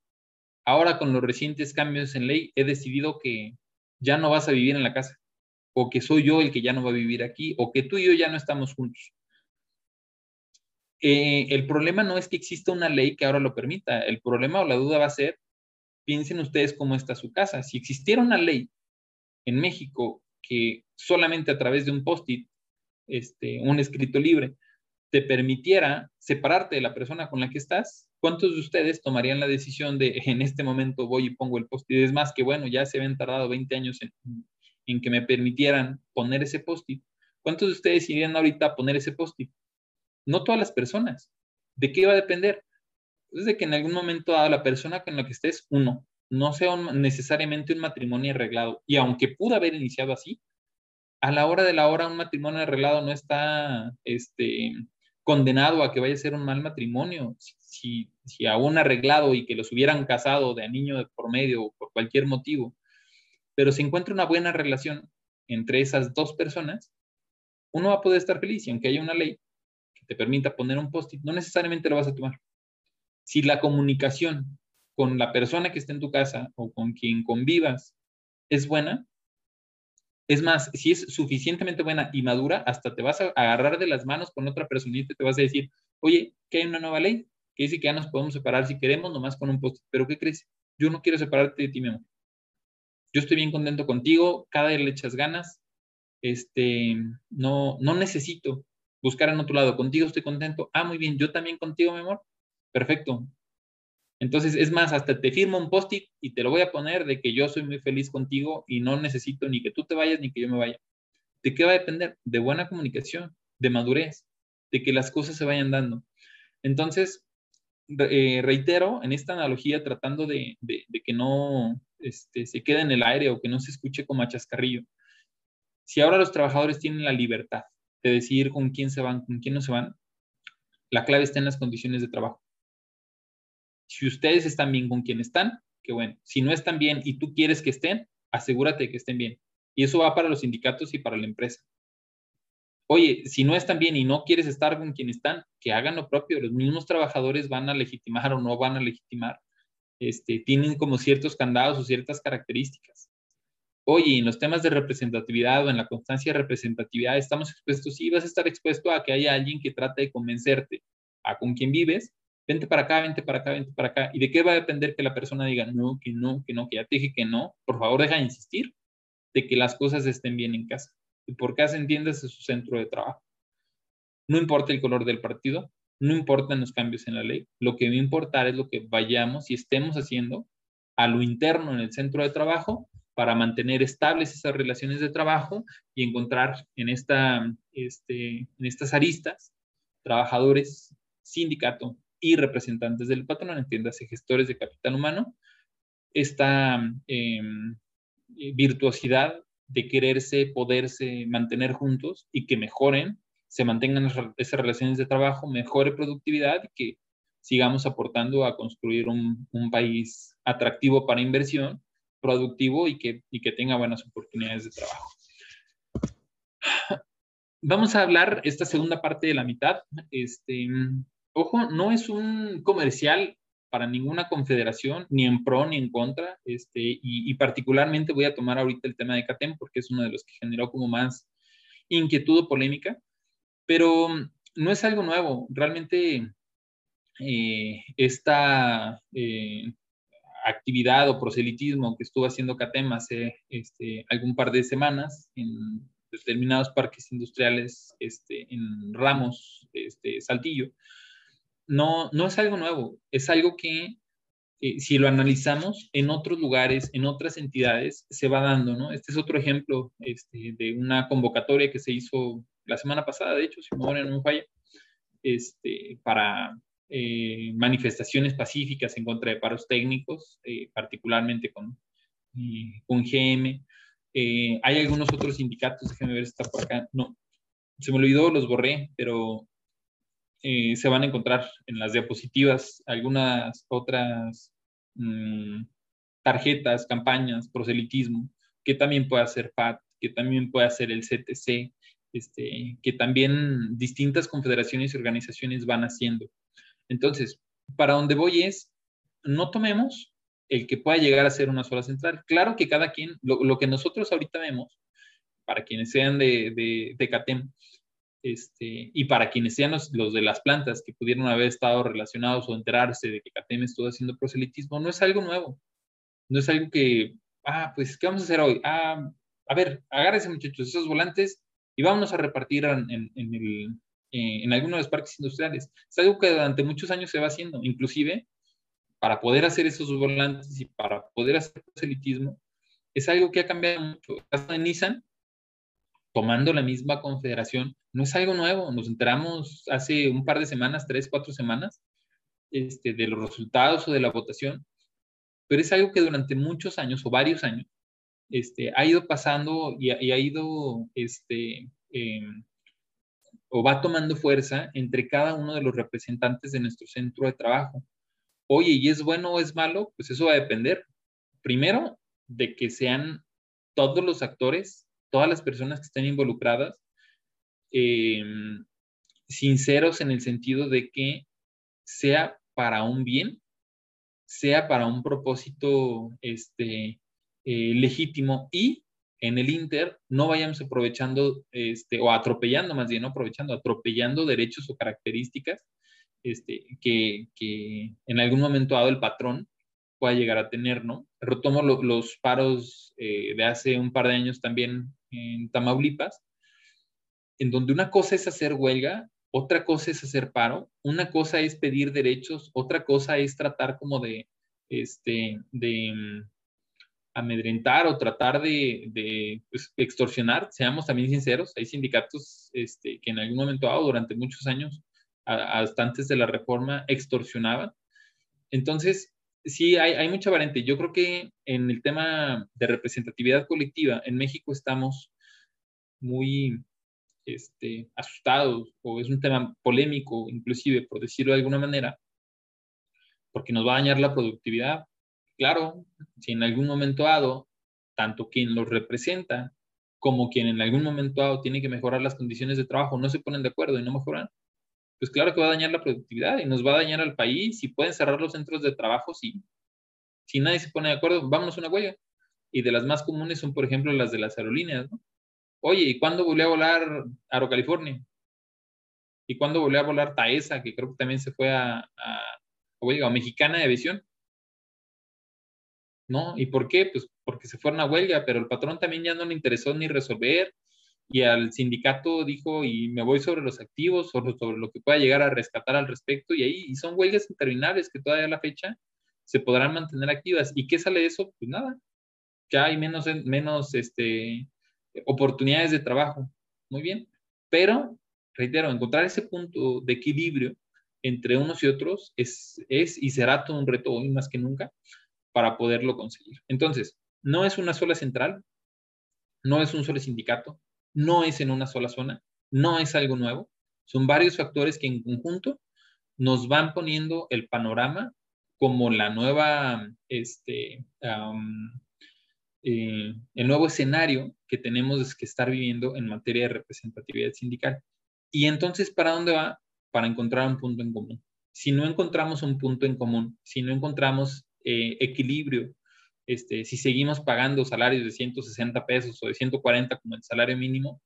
ahora con los recientes cambios en ley he decidido que ya no vas a vivir en la casa, o que soy yo el que ya no va a vivir aquí, o que tú y yo ya no estamos juntos. Eh, el problema no es que exista una ley que ahora lo permita, el problema o la duda va a ser, piensen ustedes cómo está su casa. Si existiera una ley en México que solamente a través de un post-it, este, un escrito libre, te permitiera separarte de la persona con la que estás, ¿cuántos de ustedes tomarían la decisión de en este momento voy y pongo el post-it? Es más que bueno, ya se habían tardado 20 años en, que me permitieran poner ese post-it. ¿Cuántos de ustedes irían ahorita a poner ese post-it? No todas las personas. ¿De qué va a depender? Es de que en algún momento dado la persona con la que estés, uno, no sea necesariamente un matrimonio arreglado. Y aunque pudo haber iniciado así, a la hora de la hora un matrimonio arreglado no está este, condenado a que vaya a ser un mal matrimonio. Si, si, aún arreglado y que los hubieran casado de niño por medio o por cualquier motivo, pero se encuentra una buena relación entre esas dos personas, uno va a poder estar feliz y aunque haya una ley que te permita poner un post-it, no necesariamente lo vas a tomar. Si la comunicación con la persona que está en tu casa o con quien convivas es buena, es más, si es suficientemente buena y madura, hasta te vas a agarrar de las manos con otra personita y te vas a decir, oye, que hay una nueva ley que dice que ya nos podemos separar si queremos, nomás con un post Pero ¿qué crees? Yo no quiero separarte de ti, mi amor. Yo estoy bien contento contigo, cada día le echas ganas, este, no, no necesito buscar en otro lado. Contigo estoy contento. Ah, muy bien, yo también contigo, mi amor. Perfecto. Entonces, es más, hasta te firmo un post-it y te lo voy a poner de que yo soy muy feliz contigo y no necesito ni que tú te vayas ni que yo me vaya. ¿De qué va a depender? De buena comunicación, de madurez, de que las cosas se vayan dando. Entonces, eh, reitero en esta analogía tratando de, que no este, se quede en el aire o que no se escuche como a chascarrillo. Si ahora los trabajadores tienen la libertad de decidir con quién se van, con quién no se van, la clave está en las condiciones de trabajo. Si ustedes están bien con quien están, qué bueno. Si no están bien y tú quieres que estén, asegúrate de que estén bien. Y eso va para los sindicatos y para la empresa. Oye, si no están bien y no quieres estar con quien están, que hagan lo propio. Los mismos trabajadores van a legitimar o no van a legitimar. Este, tienen como ciertos candados o ciertas características. Oye, en los temas de representatividad o en la constancia de representatividad estamos expuestos, sí, vas a estar expuesto a que haya alguien que trate de convencerte a con quien vives vente para acá, vente para acá, vente para acá. ¿Y de qué va a depender que la persona diga, no, que no, que no, que ya te dije que no? Por favor, deja de insistir de que las cosas estén bien en casa. Y por casa entiendes es su centro de trabajo. No importa el color del partido, no importan los cambios en la ley. Lo que va a importar es lo que vayamos y estemos haciendo a lo interno en el centro de trabajo para mantener estables esas relaciones de trabajo y encontrar en, esta, este, en estas aristas trabajadores, sindicato, y representantes del patrón, entiéndase gestores de capital humano, esta em, eh, virtuosidad de quererse, poderse mantener juntos y que mejoren, se mantengan esas relaciones de trabajo, mejore productividad y que sigamos aportando a construir un, país atractivo para inversión, productivo y que, y que tenga buenas oportunidades de trabajo. Vamos a hablar esta segunda parte de la mitad. Este, ojo, no es un comercial para ninguna confederación, ni en pro ni en contra, este, y, particularmente voy a tomar ahorita el tema de CATEM porque es uno de los que generó como más inquietud o polémica, pero no es algo nuevo, realmente eh, esta eh, actividad o proselitismo que estuvo haciendo CATEM hace este, algún par de semanas en determinados parques industriales este, en Ramos, este, Saltillo, no, no es algo nuevo, es algo que eh, si lo analizamos en otros lugares, en otras entidades, se va dando, ¿no? Este es otro ejemplo este, de una convocatoria que se hizo la semana pasada, de hecho, si no me falla, este, para eh, manifestaciones pacíficas en contra de paros técnicos, eh, particularmente con, con GM. hay algunos otros sindicatos, déjenme ver si está por acá. No, se me olvidó, los borré, pero eh, se van a encontrar en las diapositivas algunas otras mm, tarjetas, campañas, proselitismo, que también puede hacer PAT, que también puede hacer el CTC, este, que también distintas confederaciones y organizaciones van haciendo. Entonces, para donde voy es, no tomemos el que pueda llegar a ser una sola central. Claro que cada quien, lo, que nosotros ahorita vemos, para quienes sean de, de, de CATEM, este, y para quienes sean los, de las plantas que pudieron haber estado relacionados o enterarse de que CATEM estuvo haciendo proselitismo, no es algo nuevo. No es algo que, ah, pues, ¿qué vamos a hacer hoy? Ah, a ver, agárrense muchachos esos volantes y vámonos a repartir en, el, eh, en algunos de los parques industriales. Es algo que durante muchos años se va haciendo, inclusive para poder hacer esos volantes y para poder hacer proselitismo, es algo que ha cambiado mucho. Caso de Nissan, tomando la misma confederación, no es algo nuevo. Nos enteramos hace un par de semanas, tres, cuatro semanas, este, de los resultados o de la votación, pero es algo que durante muchos años o varios años este, ha ido pasando y ha, ido, este, em, o va tomando fuerza entre cada uno de los representantes de nuestro centro de trabajo. Oye, ¿y es bueno o es malo? Pues eso va a depender. Primero, de que sean todos los actores, todas las personas que estén involucradas, em, sinceros en el sentido de que sea para un bien, sea para un propósito este, eh, legítimo y en el Inter no vayamos aprovechando este, o atropellando más bien, no aprovechando, atropellando derechos o características este, que, que en algún momento dado el patrón pueda llegar a tener, ¿no? Retomo los paros eh, de hace un par de años también en Tamaulipas, en donde una cosa es hacer huelga, otra cosa es hacer paro, una cosa es pedir derechos, otra cosa es tratar como de, este, de mm, amedrentar o tratar de, pues, extorsionar, seamos también sinceros, hay sindicatos este, que en algún momento dado, durante muchos años, hasta antes de la reforma, extorsionaban. Entonces, sí, hay, mucha variante. Yo creo que en el tema de representatividad colectiva, en México estamos muy este, asustados o es un tema polémico, inclusive, por decirlo de alguna manera, porque nos va a dañar la productividad. Claro, si en algún momento dado, tanto quien los representa como quien en algún momento dado tiene que mejorar las condiciones de trabajo no se ponen de acuerdo y no mejoran, pues claro que va a dañar la productividad y nos va a dañar al país. y pueden cerrar los centros de trabajo, sí. Si nadie se pone de acuerdo, vámonos a una huelga. Y de las más comunes son, por ejemplo, las de las aerolíneas, ¿no? Oye, ¿y cuándo volvió a volar Aero California? ¿Y cuándo volvió a volar Taesa, que creo que también se fue a, a, Mexicana de Aviación? ¿No? ¿Y por qué? Pues porque se fueron a huelga, pero el patrón también ya no le interesó ni resolver y al sindicato dijo, y me voy sobre los activos, sobre, sobre lo que pueda llegar a rescatar al respecto, y ahí son huelgas interminables que todavía a la fecha se podrán mantener activas. ¿Y qué sale de eso? Pues nada, ya hay menos, menos este, oportunidades de trabajo. Muy bien. Pero, reitero, encontrar ese punto de equilibrio entre unos y otros es, es y será todo un reto hoy más que nunca para poderlo conseguir. Entonces, no es una sola central, no es un solo sindicato, no es en una sola zona, no es algo nuevo, son varios factores que en conjunto nos van poniendo el panorama como la nueva, este, eh, el nuevo escenario que tenemos que estar viviendo en materia de representatividad sindical. Y entonces, ¿para dónde va? Para encontrar un punto en común. Si no encontramos un punto en común, si no encontramos eh, equilibrio, este, si seguimos pagando salarios de 160 pesos o de 140 como el salario mínimo,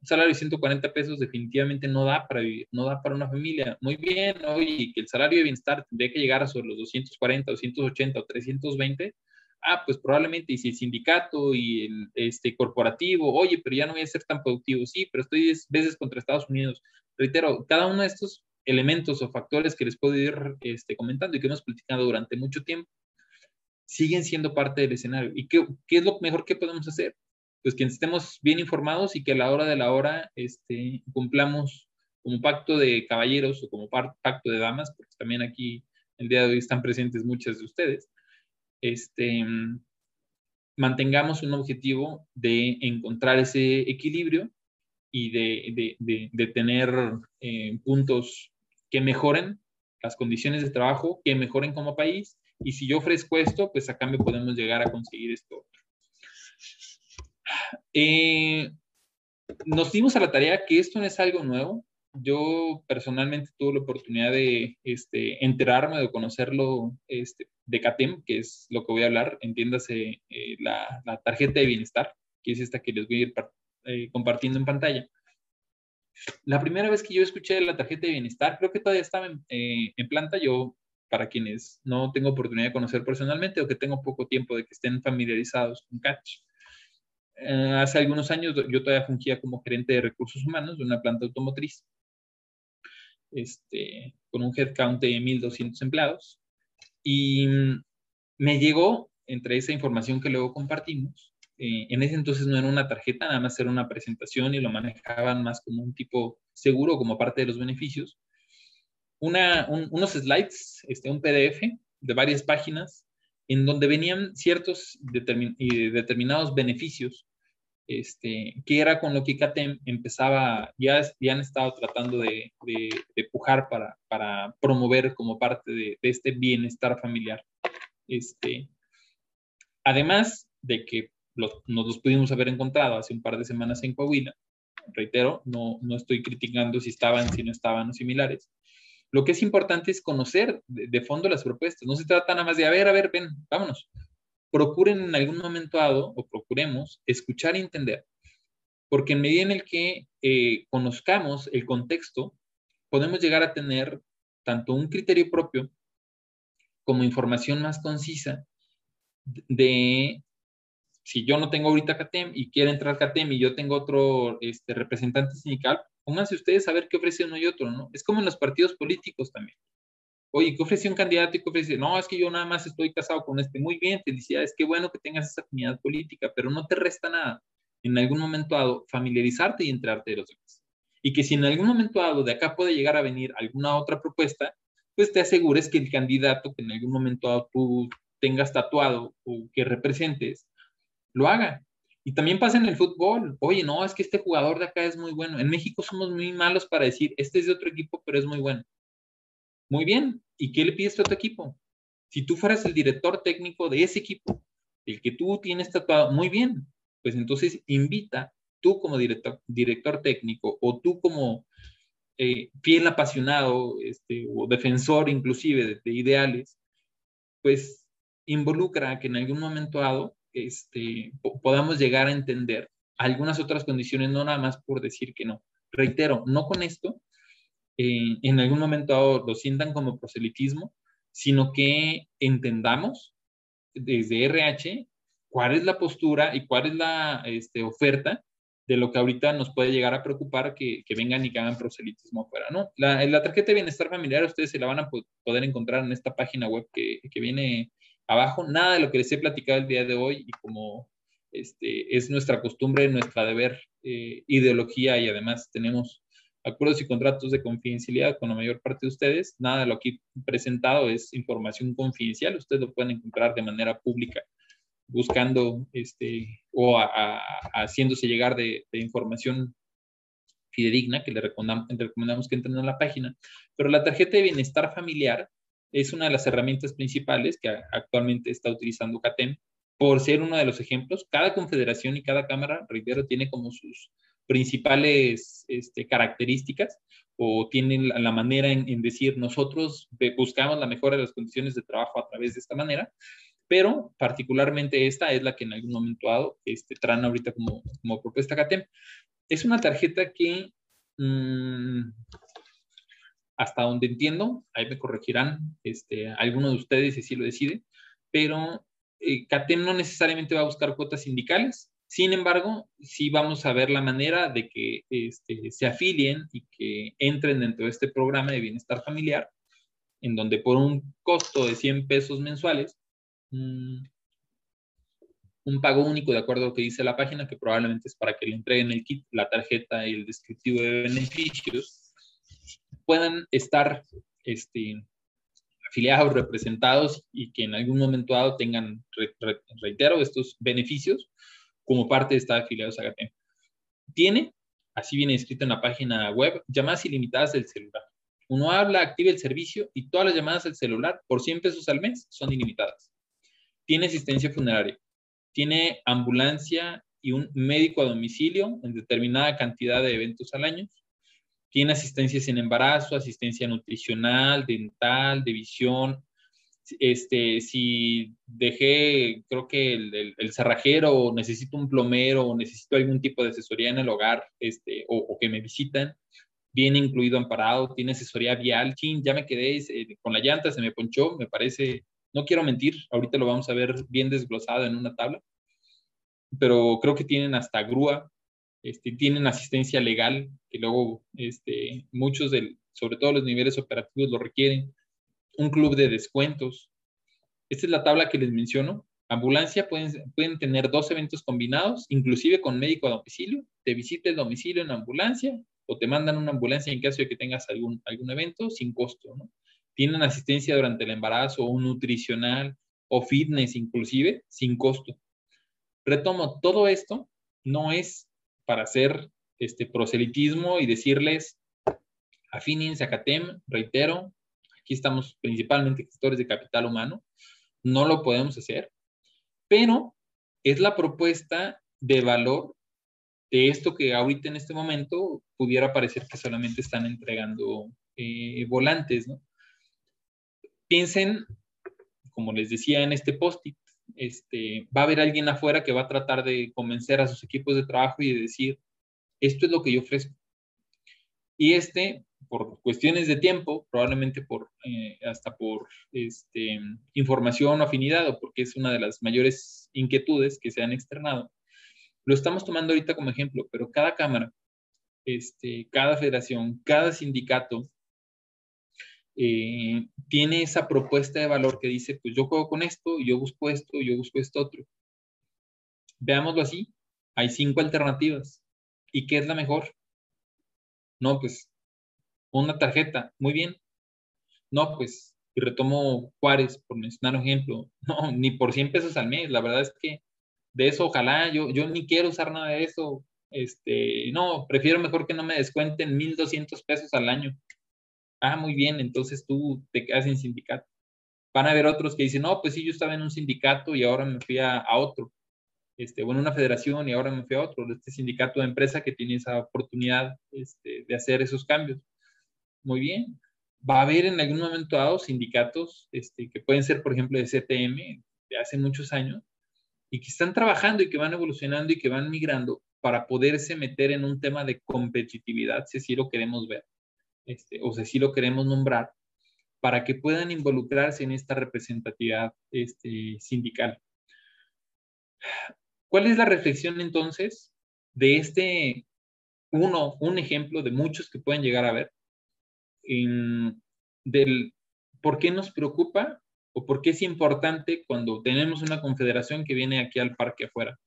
un salario de 140 pesos definitivamente no da para vivir, no da para una familia. Muy bien, oye, que el salario de bienestar tendría que llegar a sobre los 240, 280 o 320, ah, pues probablemente, y si el sindicato y el este, corporativo, oye, pero ya no voy a ser tan productivo, sí, pero estoy 10 veces contra Estados Unidos. Reitero, cada uno de estos elementos o factores que les puedo ir este, comentando y que hemos platicado durante mucho tiempo, siguen siendo parte del escenario. ¿Y qué, qué, es lo mejor que podemos hacer? Pues que estemos bien informados y que a la hora de la hora este, cumplamos como pacto de caballeros o como pacto de damas, porque también aquí el día de hoy están presentes muchas de ustedes, este, mantengamos un objetivo de encontrar ese equilibrio y de, tener eh, puntos que mejoren las condiciones de trabajo, que mejoren como país. Y si yo ofrezco esto, pues a cambio podemos llegar a conseguir esto otro. Eh, nos dimos a la tarea que esto no es algo nuevo. Yo personalmente tuve la oportunidad de este, enterarme, de conocerlo este, de CATEM, que es lo que voy a hablar, entiéndase eh, la, tarjeta de bienestar, que es esta que les voy a ir eh, compartiendo en pantalla. La primera vez que yo escuché la tarjeta de bienestar, creo que todavía estaba en, eh, en planta, yo para quienes no tengo oportunidad de conocer personalmente o que tengo poco tiempo de que estén familiarizados con Catch. hace algunos años yo todavía fungía como gerente de recursos humanos de una planta automotriz este, con un headcount de 1.200 empleados. Y me llegó, entre esa información que luego compartimos, eh, en ese entonces no era una tarjeta, nada más era una presentación y lo manejaban más como un tipo seguro, como parte de los beneficios, una, unos slides, este, un PDF de varias páginas, en donde venían ciertos determinados beneficios este, que era con lo que CATEM empezaba, ya, ya han estado tratando de, de, pujar para, para, promover como parte de, de, este bienestar familiar. Este, además de que nos los pudimos haber encontrado hace un par de semanas en Coahuila, reitero, no, no estoy criticando si estaban, si no estaban o similares. Lo que es importante es conocer de, fondo las propuestas. No se trata nada más de, a ver, a ver, ven, vámonos procuren en algún momento dado, o procuremos, escuchar y entender. Porque en medida en el que eh, conozcamos el contexto, podemos llegar a tener tanto un criterio propio como información más concisa de si yo no tengo ahorita CATEM y quiere entrar CATEM y yo tengo otro este, representante sindical, pónganse ustedes a ver qué ofrece uno y otro, ¿no? Es como en los partidos políticos también. Oye, ¿qué ofreció un candidato y qué ofreció? No, es que yo nada más estoy casado con este. Muy bien, felicidades, qué bueno que tengas esa afinidad política, pero no te resta nada en algún momento dado familiarizarte y enterarte de los demás. Y que si en algún momento dado de acá puede llegar a venir alguna otra propuesta, pues te asegures que el candidato que en algún momento dado tú tengas tatuado o que representes, lo haga. Y también pasa en el fútbol. Oye, no, es que este jugador de acá es muy bueno. En México somos muy malos para decir, este es de otro equipo, pero es muy bueno. Muy bien. ¿Y qué le pides a tu equipo? Si tú fueras el director técnico de ese equipo, el que tú tienes tatuado, muy bien. Pues entonces invita tú como director, director técnico o tú como eh, fiel apasionado este, o defensor inclusive de, ideales, pues involucra que en algún momento dado este, podamos llegar a entender algunas otras condiciones, no nada más por decir que no. Reitero, no con esto en algún momento lo sientan como proselitismo, sino que entendamos desde RH cuál es la postura y cuál es la este, oferta de lo que ahorita nos puede llegar a preocupar que, que vengan y que hagan proselitismo afuera, ¿no? La, la, tarjeta de bienestar familiar ustedes se la van a poder encontrar en esta página web que, que viene abajo. Nada de lo que les he platicado el día de hoy y como este, es nuestra costumbre, nuestra deber, eh, ideología y además tenemos acuerdos y contratos de confidencialidad con la mayor parte de ustedes. Nada de lo aquí presentado es información confidencial. Ustedes lo pueden encontrar de manera pública buscando este, o haciéndose llegar de, información fidedigna que le recomendamos, recomendamos que entren a la página. Pero la tarjeta de bienestar familiar es una de las herramientas principales que actualmente está utilizando CATEM por ser uno de los ejemplos. Cada confederación y cada cámara, reitero, tiene como sus principales este, características o tienen la, manera en, decir nosotros buscamos la mejora de las condiciones de trabajo a través de esta manera, pero particularmente esta es la que en algún momento dado este, traen ahorita como, como propuesta CATEM. Es una tarjeta que mmm, hasta donde entiendo, ahí me corregirán este, alguno de ustedes si sí lo decide, pero eh, CATEM no necesariamente va a buscar cuotas sindicales, sin embargo, sí vamos a ver la manera de que este, se afilien y que entren dentro de este programa de bienestar familiar, en donde por un costo de 100 pesos mensuales, mm, un pago único de acuerdo a lo que dice la página, que probablemente es para que le entreguen el kit, la tarjeta y el descriptivo de beneficios, puedan estar este, afiliados, representados y que en algún momento dado tengan, reitero, estos beneficios como parte de esta afiliados a GATEM. Tiene, así viene escrito en la página web, llamadas ilimitadas del celular. Uno habla, activa el servicio y todas las llamadas al celular por 100 pesos al mes son ilimitadas. Tiene asistencia funeraria. Tiene ambulancia y un médico a domicilio en determinada cantidad de eventos al año. Tiene asistencia en embarazo, asistencia nutricional, dental, de visión, este, si dejé, creo que el, el, cerrajero o necesito un plomero o necesito algún tipo de asesoría en el hogar, este, o, que me visitan, viene incluido amparado, tiene asesoría vial, chin, ya me quedé eh, con la llanta, se me ponchó, me parece, no quiero mentir, ahorita lo vamos a ver bien desglosado en una tabla, pero creo que tienen hasta grúa, este, tienen asistencia legal, que luego este, muchos del, sobre todo los niveles operativos lo requieren, un club de descuentos. Esta es la tabla que les menciono. Ambulancia pueden, pueden tener dos eventos combinados, inclusive con médico a domicilio. Te visita el domicilio en ambulancia o te mandan una ambulancia en caso de que tengas algún, algún evento sin costo. ¿no? Tienen asistencia durante el embarazo, o nutricional o fitness inclusive sin costo. Retomo, todo esto no es para hacer este proselitismo y decirles afínense a CATEM, reitero, aquí estamos principalmente gestores de capital humano, no lo podemos hacer, pero es la propuesta de valor de esto que ahorita en este momento pudiera parecer que solamente están entregando eh, volantes. Piensen, como les decía en este post-it, este, va a haber alguien afuera que va a tratar de convencer a sus equipos de trabajo y de decir, esto es lo que yo ofrezco. Y este, por cuestiones de tiempo, probablemente por, eh, hasta por este, información o afinidad, o porque es una de las mayores inquietudes que se han externado, lo estamos tomando ahorita como ejemplo, pero cada cámara, este, cada federación, cada sindicato eh, tiene esa propuesta de valor que dice, pues yo juego con esto, yo busco esto, yo busco esto otro. Veámoslo así, hay cinco alternativas. ¿Y qué es la mejor? No, pues una tarjeta, muy bien. No, pues, y retomo Juárez, por mencionar un ejemplo, no, ni por 100 pesos al mes, la verdad es que de eso ojalá, yo, yo ni quiero usar nada de eso, este, no, prefiero mejor que no me descuenten 1.200 pesos al año. Ah, muy bien, entonces tú te quedas sin sindicato. Van a haber otros que dicen, no, pues sí, yo estaba en un sindicato y ahora me fui a, otro. Este, bueno, una federación y ahora me fui a otro. Este sindicato de empresa que tiene esa oportunidad este, de hacer esos cambios. Muy bien. Va a haber en algún momento dado sindicatos este, que pueden ser, por ejemplo, de CTM de hace muchos años y que están trabajando y que van evolucionando y que van migrando para poderse meter en un tema de competitividad, si así lo queremos ver este, o si lo queremos nombrar, para que puedan involucrarse en esta representatividad este, sindical. ¿Cuál es la reflexión entonces de este uno, un ejemplo de muchos que pueden llegar a ver, del por qué nos preocupa o por qué es importante cuando tenemos una confederación que viene aquí al parque afuera?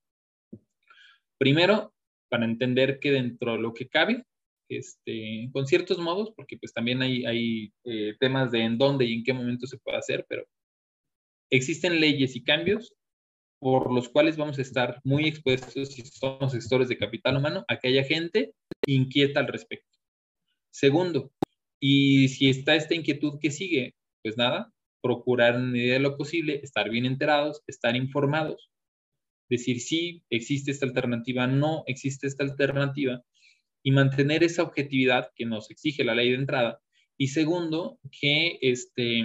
Primero, para entender que dentro de lo que cabe, este, con ciertos modos, porque pues también hay, eh, temas de en dónde y en qué momento se puede hacer, pero existen leyes y cambios por los cuales vamos a estar muy expuestos si somos gestores de capital humano a que haya gente inquieta al respecto. Segundo, y si está esta inquietud que sigue, pues nada, procurar en medida de lo posible estar bien enterados, estar informados, decir si existe esta alternativa, no existe esta alternativa, y mantener esa objetividad que nos exige la ley de entrada. Y segundo, que este,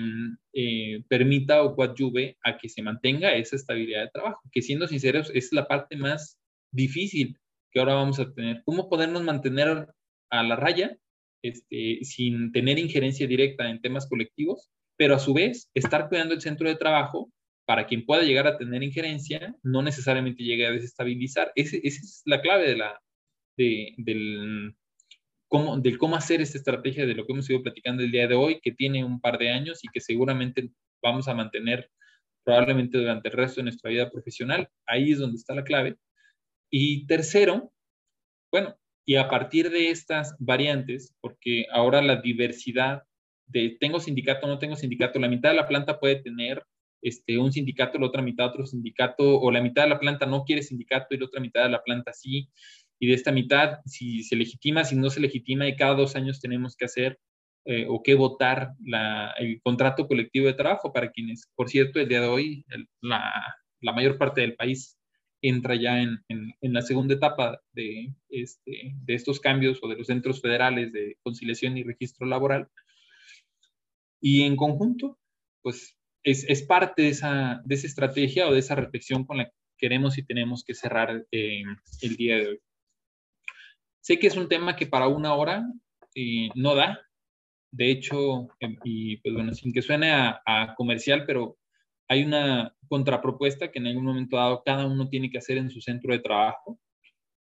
eh, permita o coadyuve a que se mantenga esa estabilidad de trabajo, que siendo sinceros es la parte más difícil que ahora vamos a tener. ¿Cómo podernos mantener a la raya este, sin tener injerencia directa en temas colectivos, pero a su vez estar cuidando el centro de trabajo para quien pueda llegar a tener injerencia, no necesariamente llegue a desestabilizar. esa es la clave de la, del, cómo, del cómo hacer esta estrategia de lo que hemos ido platicando el día de hoy, que tiene un par de años y que seguramente vamos a mantener probablemente durante el resto de nuestra vida profesional. Ahí es donde está la clave. Y tercero, bueno, y a partir de estas variantes, porque ahora la diversidad de tengo sindicato no tengo sindicato, la mitad de la planta puede tener este, un sindicato, la otra mitad otro sindicato, o la mitad de la planta no quiere sindicato y la otra mitad de la planta sí y de esta mitad, si se legitima, si no se legitima, y cada dos años tenemos que hacer eh, o que votar el contrato colectivo de trabajo para quienes, por cierto, el día de hoy la, la, mayor parte del país entra ya en, en, la segunda etapa de, este, de estos cambios o de los centros federales de conciliación y registro laboral. Y en conjunto, pues es, es parte de esa, de esa estrategia o de esa reflexión con la que queremos y tenemos que cerrar eh, el día de hoy. Sé que es un tema que para una hora eh, no da. De hecho, em, y pues bueno, sin que suene a, comercial, pero hay una contrapropuesta que en algún momento dado cada uno tiene que hacer en su centro de trabajo.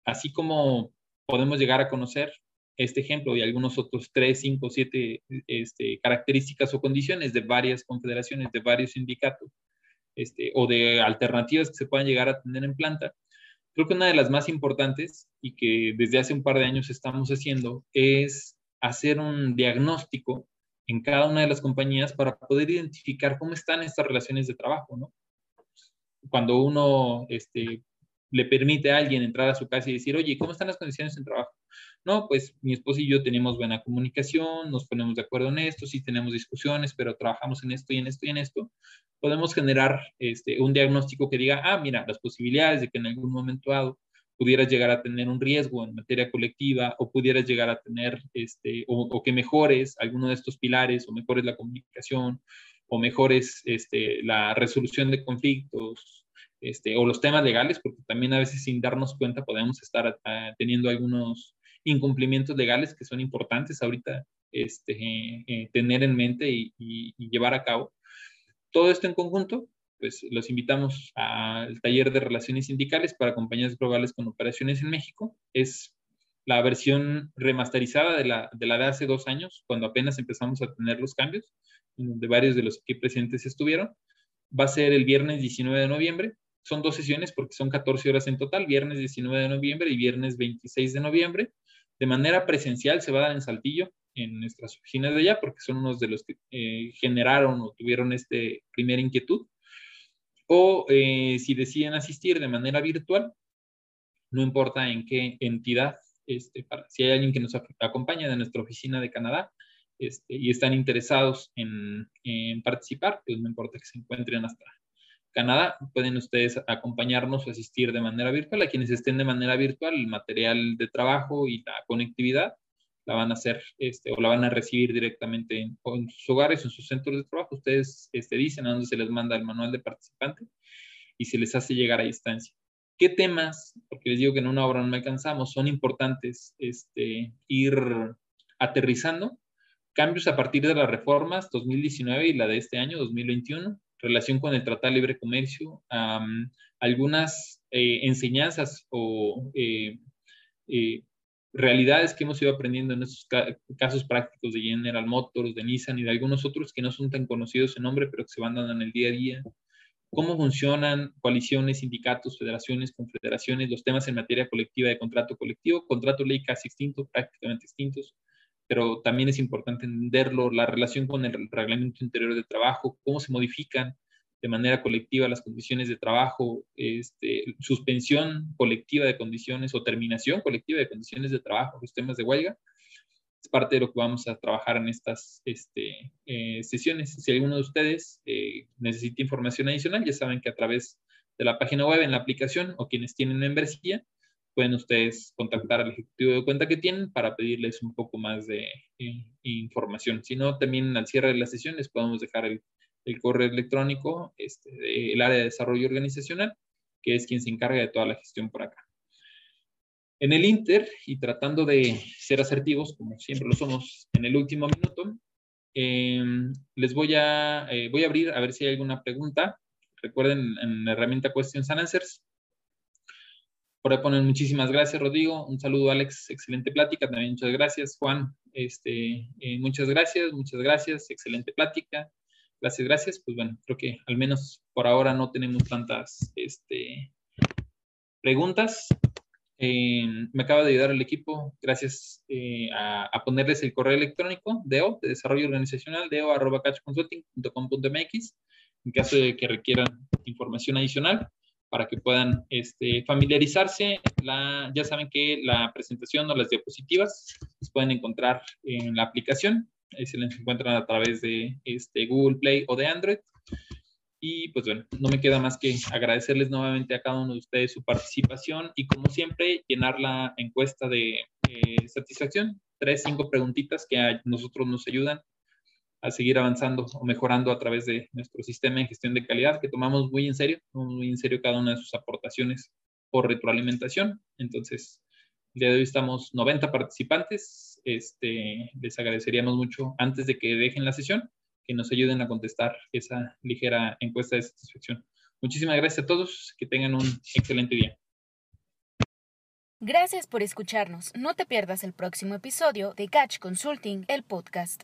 Así como podemos llegar a conocer este ejemplo y algunos otros tres, cinco, siete este, características o condiciones de varias confederaciones, de varios sindicatos, este, o de alternativas que se puedan llegar a tener en planta, creo que una de las más importantes y que desde hace un par de años estamos haciendo es hacer un diagnóstico en cada una de las compañías para poder identificar cómo están estas relaciones de trabajo, ¿no? Cuando uno este, le permite a alguien entrar a su casa y decir, oye, ¿cómo están las condiciones en trabajo? No, pues mi esposo y yo tenemos buena comunicación, nos ponemos de acuerdo en esto, sí tenemos discusiones, pero trabajamos en esto y en esto y en esto. Podemos generar este, un diagnóstico que diga, ah, mira, las posibilidades de que en algún momento dado pudieras llegar a tener un riesgo en materia colectiva o pudieras llegar a tener, este, o, que mejores alguno de estos pilares o mejores la comunicación o mejores este, la resolución de conflictos este, o los temas legales, porque también a veces sin darnos cuenta podemos estar ah, teniendo algunos incumplimientos legales que son importantes ahorita este, eh, tener en mente y, llevar a cabo. Todo esto en conjunto, pues los invitamos al taller de relaciones sindicales para compañías globales con operaciones en México. Es la versión remasterizada de la, de la de hace dos años, cuando apenas empezamos a tener los cambios, donde varios de los aquí presentes estuvieron. Va a ser el viernes 19 de noviembre son dos sesiones porque son 14 horas en total, viernes 19 de noviembre y viernes 26 de noviembre. De manera presencial se va a dar en Saltillo, en nuestras oficinas de allá, porque son unos de los que eh, generaron o tuvieron este primera inquietud. O eh, si deciden asistir de manera virtual, no importa en qué entidad, este, para, si hay alguien que nos acompaña de nuestra oficina de Canadá este, y están interesados en, en participar, pues no importa que se encuentren hasta Canadá, pueden ustedes acompañarnos o asistir de manera virtual. A quienes estén de manera virtual, el material de trabajo y la conectividad la van a hacer este, o la van a recibir directamente en, sus hogares, en sus centros de trabajo. Ustedes este, dicen a dónde se les manda el manual de participante y se les hace llegar a distancia. ¿Qué temas, porque les digo que en una hora no me alcanzamos, son importantes este, ir aterrizando? Cambios a partir de las reformas 2019 y la de este año, 2021 relación con el Tratado de Libre Comercio, algunas eh, enseñanzas o eh, eh, realidades que hemos ido aprendiendo en estos casos prácticos de General Motors, de Nissan y de algunos otros que no son tan conocidos en nombre, pero que se van dando en el día a día. Cómo funcionan coaliciones, sindicatos, federaciones, confederaciones, los temas en materia colectiva de contrato colectivo, contrato ley casi extinto, prácticamente extintos, pero también es importante entenderlo, la relación con el reglamento interior de trabajo, cómo se modifican de manera colectiva las condiciones de trabajo, este, suspensión colectiva de condiciones o terminación colectiva de condiciones de trabajo, los temas de huelga. Es parte de lo que vamos a trabajar en estas este, eh, sesiones. Si alguno de ustedes eh, necesita información adicional, ya saben que a través de la página web, en la aplicación o quienes tienen membresía, pueden ustedes contactar al ejecutivo de cuenta que tienen para pedirles un poco más de eh, información. Si no, también al cierre de la sesión les podemos dejar el, correo electrónico este, del área de desarrollo organizacional, que es quien se encarga de toda la gestión por acá. En el Inter, y tratando de ser asertivos, como siempre lo somos en el último minuto, em, les voy a, eh, voy a abrir a ver si hay alguna pregunta. Recuerden en la herramienta Questions and Answers, por ahí ponen muchísimas gracias, Rodrigo. Un saludo, Alex. Excelente plática. También muchas gracias, Juan. Este, eh, muchas gracias, muchas gracias. Excelente plática. Gracias, gracias. Pues bueno, creo que al menos por ahora no tenemos tantas este, preguntas. Eh, me acaba de ayudar el equipo, gracias eh, a, ponerles el correo electrónico DEO, de desarrollo organizacional, deo.catchconsulting.com.mx, en caso de que requieran información adicional para que puedan este, familiarizarse. La, ya saben que la presentación o las diapositivas las pueden encontrar en la aplicación. Ahí se las encuentran a través de este, Google Play o de Android. Y pues bueno, no me queda más que agradecerles nuevamente a cada uno de ustedes su participación y como siempre llenar la encuesta de eh, satisfacción. Tres, cinco preguntitas que a nosotros nos ayudan a seguir avanzando o mejorando a través de nuestro sistema de gestión de calidad que tomamos muy en serio, muy en serio cada una de sus aportaciones por retroalimentación. Entonces, el día de hoy estamos 90 participantes. Este, les agradeceríamos mucho antes de que dejen la sesión que nos ayuden a contestar esa ligera encuesta de satisfacción. Muchísimas gracias a todos, que tengan un excelente día. Gracias por escucharnos. No te pierdas el próximo episodio de Catch Consulting, el podcast.